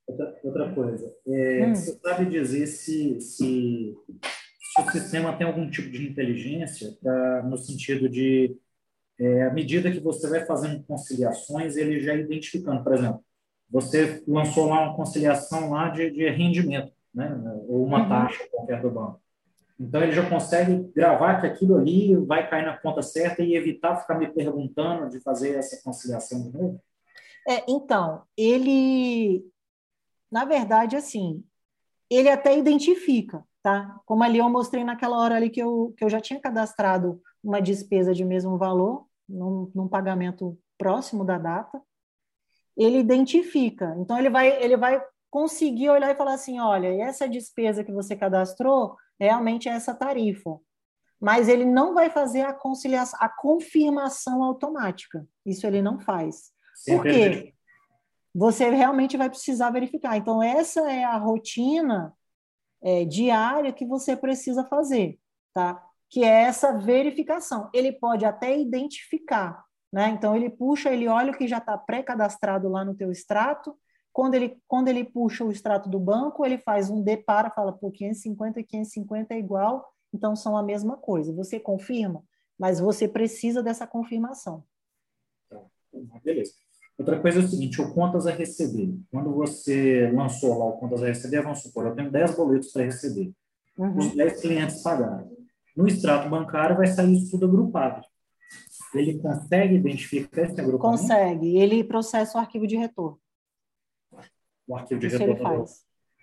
Outra, outra coisa, é, hum. você sabe dizer se, se, se, o sistema tem algum tipo de inteligência pra, no sentido de, é, à medida que você vai fazendo conciliações, ele já identificando, por exemplo, você lançou lá uma conciliação lá de, de rendimento, né? ou uma uhum. taxa qualquer do banco. Então, ele já consegue gravar que aquilo ali vai cair na conta certa e evitar ficar me perguntando de fazer essa conciliação de novo? É, então, ele, na verdade, assim, ele até identifica, tá? Como ali eu mostrei naquela hora ali que eu, que eu já tinha cadastrado uma despesa de mesmo valor, num, num pagamento próximo da data, ele identifica. Então, ele vai, ele vai conseguir olhar e falar assim, olha, essa despesa que você cadastrou realmente é essa tarifa. Mas ele não vai fazer a conciliação, a confirmação automática. Isso ele não faz. Por quê? Você realmente vai precisar verificar. Então, essa é a rotina é, diária que você precisa fazer, tá? Que é essa verificação. Ele pode até identificar, né? Então, ele puxa, ele olha o que já está pré-cadastrado lá no teu extrato, quando ele, quando ele puxa o extrato do banco, ele faz um depara, fala, pô, 550 e 550 é igual, então são a mesma coisa. Você confirma, mas você precisa dessa confirmação. Tá, beleza. Outra coisa é o seguinte, o contas a receber. Quando você lançou lá o contas a receber, vamos supor, eu tenho 10 boletos para receber. Uhum. Os 10 clientes pagaram. No extrato bancário vai sair isso tudo agrupado. Ele consegue identificar esse agrupamento? Consegue. Ele processa o arquivo de retorno o arquivo de isso retorno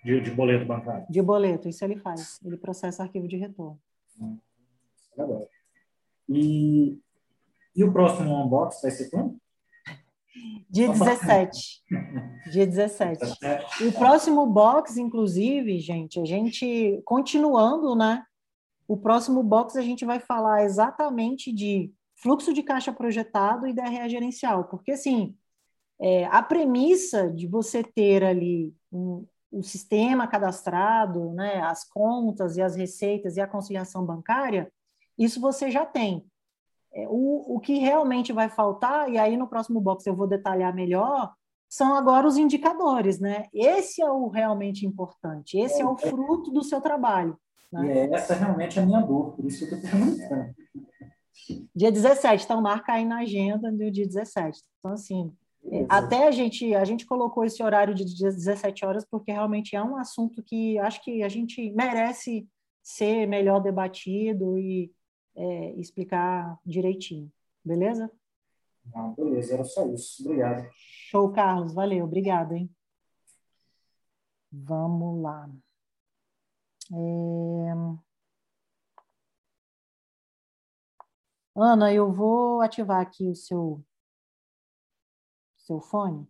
de, de, boleto bancário? De boleto, isso ele faz. Ele processa arquivo de retorno. Hum, legal. E, e o próximo unbox vai ser quando? Dia 17. [laughs] Dia 17. E o próximo box, inclusive, gente, a gente, continuando, né? O próximo box a gente vai falar exatamente de fluxo de caixa projetado e DRE gerencial, porque assim, é, a premissa de você ter ali um, o sistema cadastrado, né, as contas e as receitas e a conciliação bancária, isso você já tem. É, o, o que realmente vai faltar, e aí no próximo box eu vou detalhar melhor, são agora os indicadores, né? Esse é o realmente importante, esse é, é o fruto do seu trabalho. Né? E é essa realmente é a minha dor, por isso que eu estou perguntando. Dia 17, então marca aí na agenda do dia 17. Então, assim, até a gente, a gente colocou esse horário de 17 horas porque realmente é um assunto que acho que a gente merece ser melhor debatido e é, explicar direitinho. Beleza? Não, beleza, era só isso. Obrigado. Show, Carlos. Valeu, obrigado, hein? Vamos lá. É... Ana, eu vou ativar aqui o seu seu fone?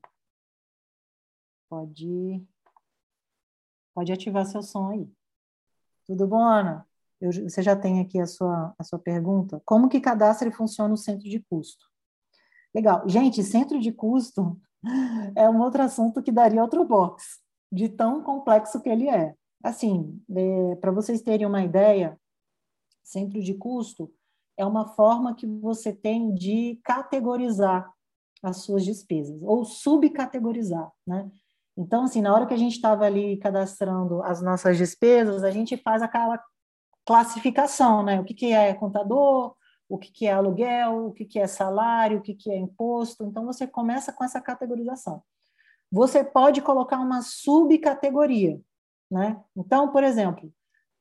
Pode, pode ativar seu som aí. Tudo bom, Ana? Eu, você já tem aqui a sua, a sua pergunta. Como que cadastra e funciona o centro de custo? Legal. Gente, centro de custo [laughs] é um outro assunto que daria outro box, de tão complexo que ele é. Assim, é, para vocês terem uma ideia, centro de custo é uma forma que você tem de categorizar as suas despesas, ou subcategorizar, né? Então, assim, na hora que a gente estava ali cadastrando as nossas despesas, a gente faz aquela classificação, né? O que, que é contador, o que, que é aluguel, o que, que é salário, o que, que é imposto. Então, você começa com essa categorização. Você pode colocar uma subcategoria, né? Então, por exemplo,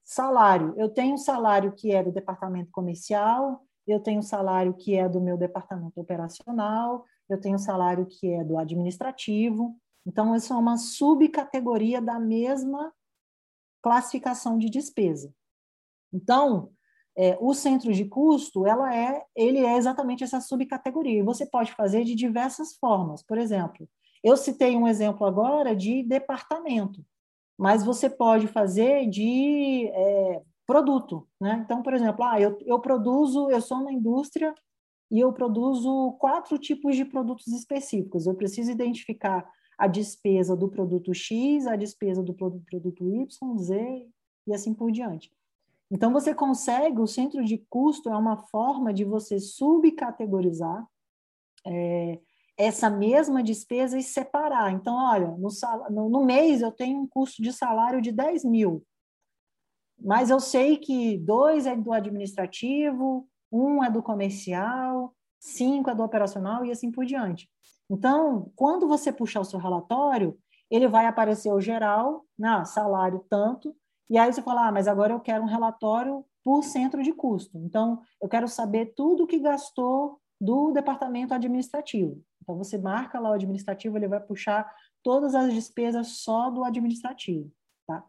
salário. Eu tenho um salário que é do departamento comercial, eu tenho um salário que é do meu departamento operacional, eu tenho salário que é do administrativo. Então, isso é uma subcategoria da mesma classificação de despesa. Então, é, o centro de custo, ela é, ele é exatamente essa subcategoria. E você pode fazer de diversas formas. Por exemplo, eu citei um exemplo agora de departamento, mas você pode fazer de é, produto, né? Então, por exemplo, ah, eu, eu produzo, eu sou uma indústria e eu produzo quatro tipos de produtos específicos. Eu preciso identificar a despesa do produto X, a despesa do produto Y, Z e assim por diante. Então, você consegue, o centro de custo é uma forma de você subcategorizar é, essa mesma despesa e separar. Então, olha, no, no, no, mês eu tenho um custo de salário de 10 mil, mas eu sei que dois é do administrativo, um é do comercial, cinco é do operacional e assim por diante. Então, quando você puxar o seu relatório, ele vai aparecer o geral, né, salário tanto, e aí você fala, ah, mas agora eu quero um relatório por centro de custo. Então, eu quero saber tudo que gastou do departamento administrativo. Então, você marca lá o administrativo, ele vai puxar todas as despesas só do administrativo, tá?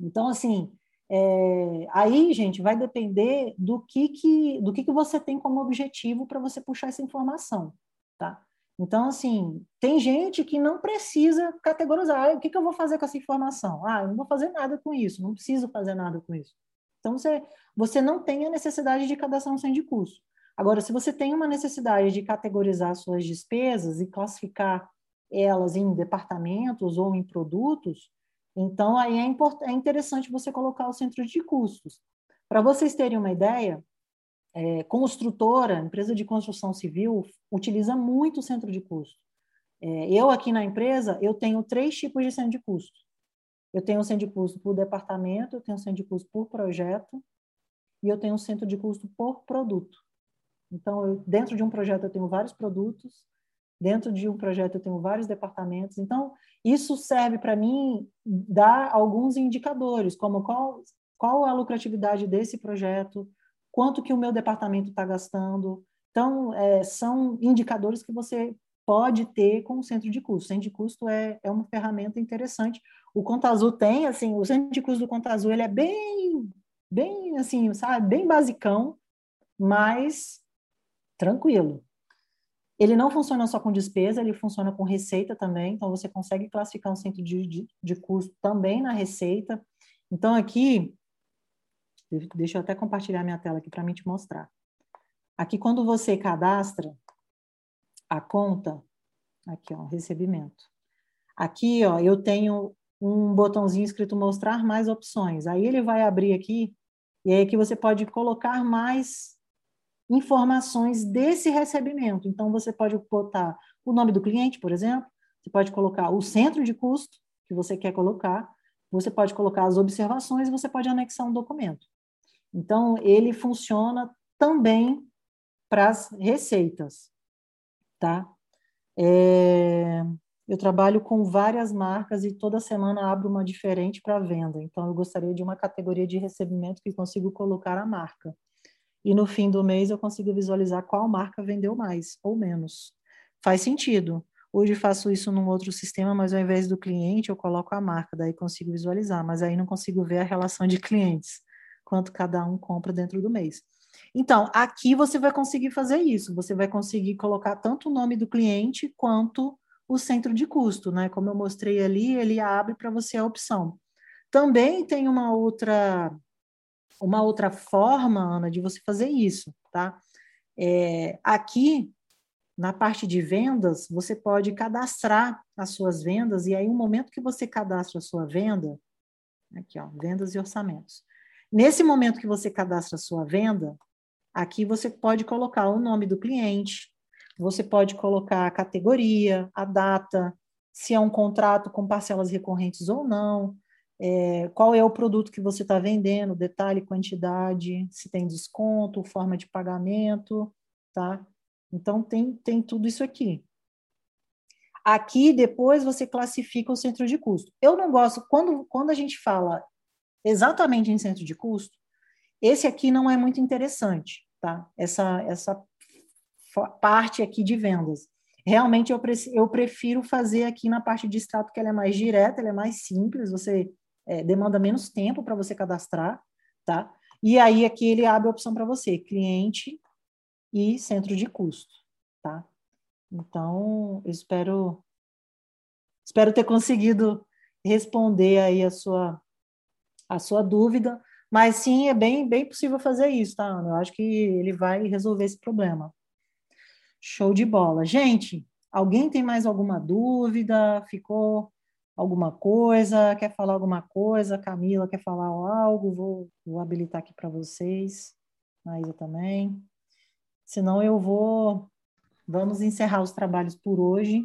Então, assim, é, aí, gente, vai depender do que, que, do que, que você tem como objetivo para você puxar essa informação, tá? Então, assim, tem gente que não precisa categorizar. Ah, o que, que eu vou fazer com essa informação? Ah, eu não vou fazer nada com isso, não preciso fazer nada com isso. Então, você, você não tem a necessidade de cadastração de custo. Agora, se você tem uma necessidade de categorizar suas despesas e classificar elas em departamentos ou em produtos, então aí é, é interessante você colocar o centro de custos. Para vocês terem uma ideia, é, construtora, empresa de construção civil, utiliza muito o centro de custo. É, eu aqui na empresa, eu tenho três tipos de centro de custo. Eu tenho centro de custo por departamento, eu tenho centro de custo por projeto e eu tenho centro de custo por produto. Então, eu, dentro de um projeto eu tenho vários produtos, dentro de um projeto eu tenho vários departamentos. Então, isso serve para mim dar alguns indicadores, como qual, qual a lucratividade desse projeto, quanto que o meu departamento está gastando. Então, é, são indicadores que você pode ter com o centro de custo. O centro de custo é, é uma ferramenta interessante. O Conta Azul tem, assim, o centro de custo do Conta Azul, ele é bem, bem, assim, sabe, bem basicão, mas tranquilo. Ele não funciona só com despesa, ele funciona com receita também, então você consegue classificar um centro de, de, de custo também na receita. Então, aqui, Deixa eu até compartilhar minha tela aqui para mim te mostrar. Aqui, quando você cadastra a conta, aqui, ó, recebimento. Aqui, ó, eu tenho um botãozinho escrito mostrar mais opções. Aí ele vai abrir aqui, e aí aqui você pode colocar mais informações desse recebimento. Então, você pode botar o nome do cliente, por exemplo, você pode colocar o centro de custo que você quer colocar, você pode colocar as observações e você pode anexar um documento. Então, ele funciona também para as receitas, tá? É, eu trabalho com várias marcas e toda semana abro uma diferente para venda. Então, eu gostaria de uma categoria de recebimento que consigo colocar a marca. E no fim do mês eu consigo visualizar qual marca vendeu mais ou menos. Faz sentido. Hoje faço isso num outro sistema, mas ao invés do cliente eu coloco a marca, daí consigo visualizar, mas aí não consigo ver a relação de clientes quanto cada um compra dentro do mês. Então, aqui você vai conseguir fazer isso, você vai conseguir colocar tanto o nome do cliente quanto o centro de custo, né? Como eu mostrei ali, ele abre para você a opção. Também tem uma outra uma outra forma, Ana, de você fazer isso, tá? É, aqui na parte de vendas, você pode cadastrar as suas vendas e aí, no momento que você cadastra a sua venda, aqui ó, vendas e orçamentos, Nesse momento que você cadastra a sua venda, aqui você pode colocar o nome do cliente, você pode colocar a categoria, a data, se é um contrato com parcelas recorrentes ou não. É, qual é o produto que você está vendendo, detalhe, quantidade, se tem desconto, forma de pagamento, tá? Então, tem, tem tudo isso aqui. Aqui, depois, você classifica o centro de custo. Eu não gosto, quando, quando a gente fala exatamente em centro de custo, esse aqui não é muito interessante, tá? Essa, essa parte aqui de vendas. Realmente eu, eu prefiro fazer aqui na parte de extrato, que ela é mais direta, ela é mais simples, você é, demanda menos tempo para você cadastrar, tá? E aí aqui ele abre a opção para você, cliente e centro de custo, tá? Então, eu espero espero ter conseguido responder aí a sua a sua dúvida, mas sim, é bem bem possível fazer isso, tá, Ana? Eu acho que ele vai resolver esse problema. Show de bola. Gente, alguém tem mais alguma dúvida? Ficou alguma coisa? Quer falar alguma coisa? Camila quer falar algo? Vou, vou habilitar aqui para vocês. Maísa também. Senão eu vou. Vamos encerrar os trabalhos por hoje.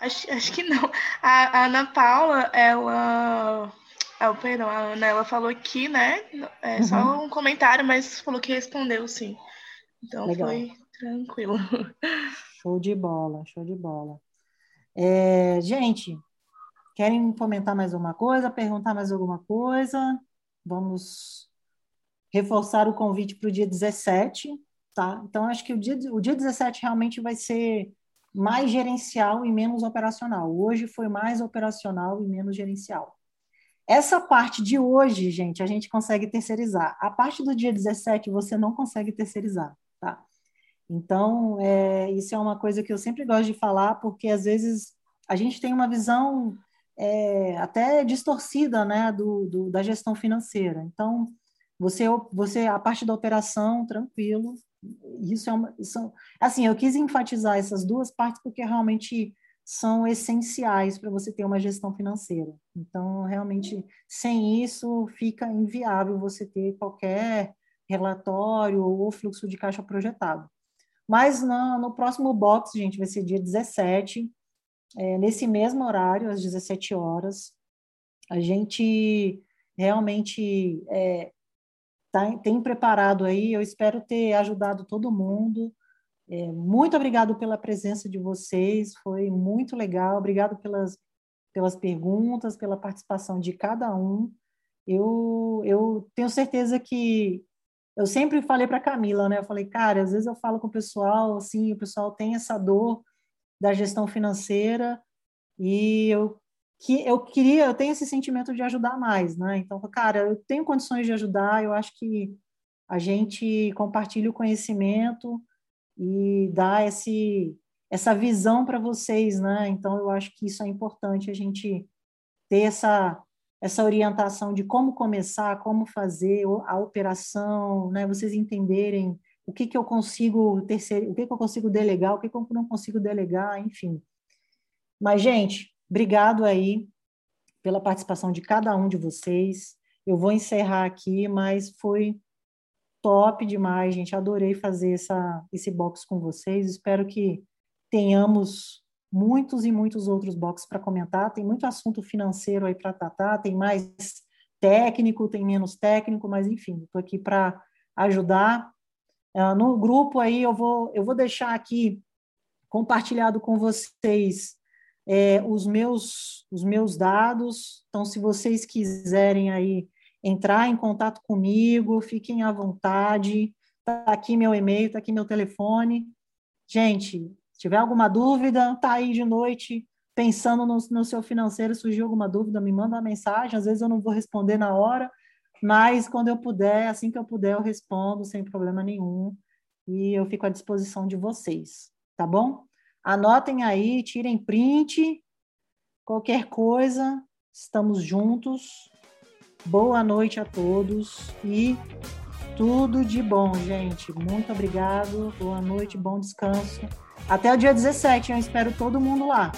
Acho, acho que não. A, a Ana Paula, ela. Oh, perdão, a Ana, ela falou aqui, né? É uhum. só um comentário, mas falou que respondeu sim. Então Legal. foi Tranquilo. [laughs] Show de bola, show de bola. É, gente, querem comentar mais alguma coisa, perguntar mais alguma coisa? Vamos reforçar o convite para o dia 17, tá? Então, acho que o dia, o dia 17 realmente vai ser mais gerencial e menos operacional. Hoje foi mais operacional e menos gerencial. Essa parte de hoje, gente, a gente consegue terceirizar. A parte do dia 17 você não consegue terceirizar, tá? Então, é, isso é uma coisa que eu sempre gosto de falar, porque às vezes a gente tem uma visão é, até distorcida né, do, do, da gestão financeira. Então, você, você a parte da operação, tranquilo. Isso é uma. Assim, eu quis enfatizar essas duas partes porque realmente são essenciais para você ter uma gestão financeira. Então, realmente, sem isso, fica inviável você ter qualquer relatório ou fluxo de caixa projetado. Mas no, no próximo box, gente, vai ser dia 17, é, nesse mesmo horário, às 17 horas. A gente realmente é, tá, tem preparado aí, eu espero ter ajudado todo mundo. É, muito obrigado pela presença de vocês, foi muito legal. Obrigado pelas, pelas perguntas, pela participação de cada um. Eu, eu tenho certeza que eu sempre falei para Camila, né? Eu falei, cara, às vezes eu falo com o pessoal, assim, o pessoal tem essa dor da gestão financeira e eu que eu queria, eu tenho esse sentimento de ajudar mais, né? Então, cara, eu tenho condições de ajudar, eu acho que a gente compartilha o conhecimento e dá esse essa visão para vocês, né? Então, eu acho que isso é importante a gente ter essa essa orientação de como começar, como fazer a operação, né? Vocês entenderem o que, que eu consigo terceiro, o que, que eu consigo delegar, o que, que eu não consigo delegar, enfim. Mas, gente, obrigado aí pela participação de cada um de vocês. Eu vou encerrar aqui, mas foi top demais, gente. Adorei fazer essa, esse box com vocês. Espero que tenhamos muitos e muitos outros boxes para comentar. Tem muito assunto financeiro aí para tratar, tem mais técnico, tem menos técnico, mas enfim, estou aqui para ajudar. Uh, no grupo aí eu vou, eu vou deixar aqui compartilhado com vocês é, os, meus, os meus dados. Então, se vocês quiserem aí entrar em contato comigo, fiquem à vontade. Está aqui meu e-mail, está aqui meu telefone. Gente, se tiver alguma dúvida, tá aí de noite pensando no, no seu financeiro, surgiu alguma dúvida, me manda uma mensagem. Às vezes eu não vou responder na hora, mas quando eu puder, assim que eu puder, eu respondo sem problema nenhum. E eu fico à disposição de vocês, tá bom? Anotem aí, tirem print, qualquer coisa, estamos juntos. Boa noite a todos e tudo de bom, gente. Muito obrigado. Boa noite, bom descanso. Até o dia 17, eu espero todo mundo lá.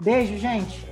Beijo, gente.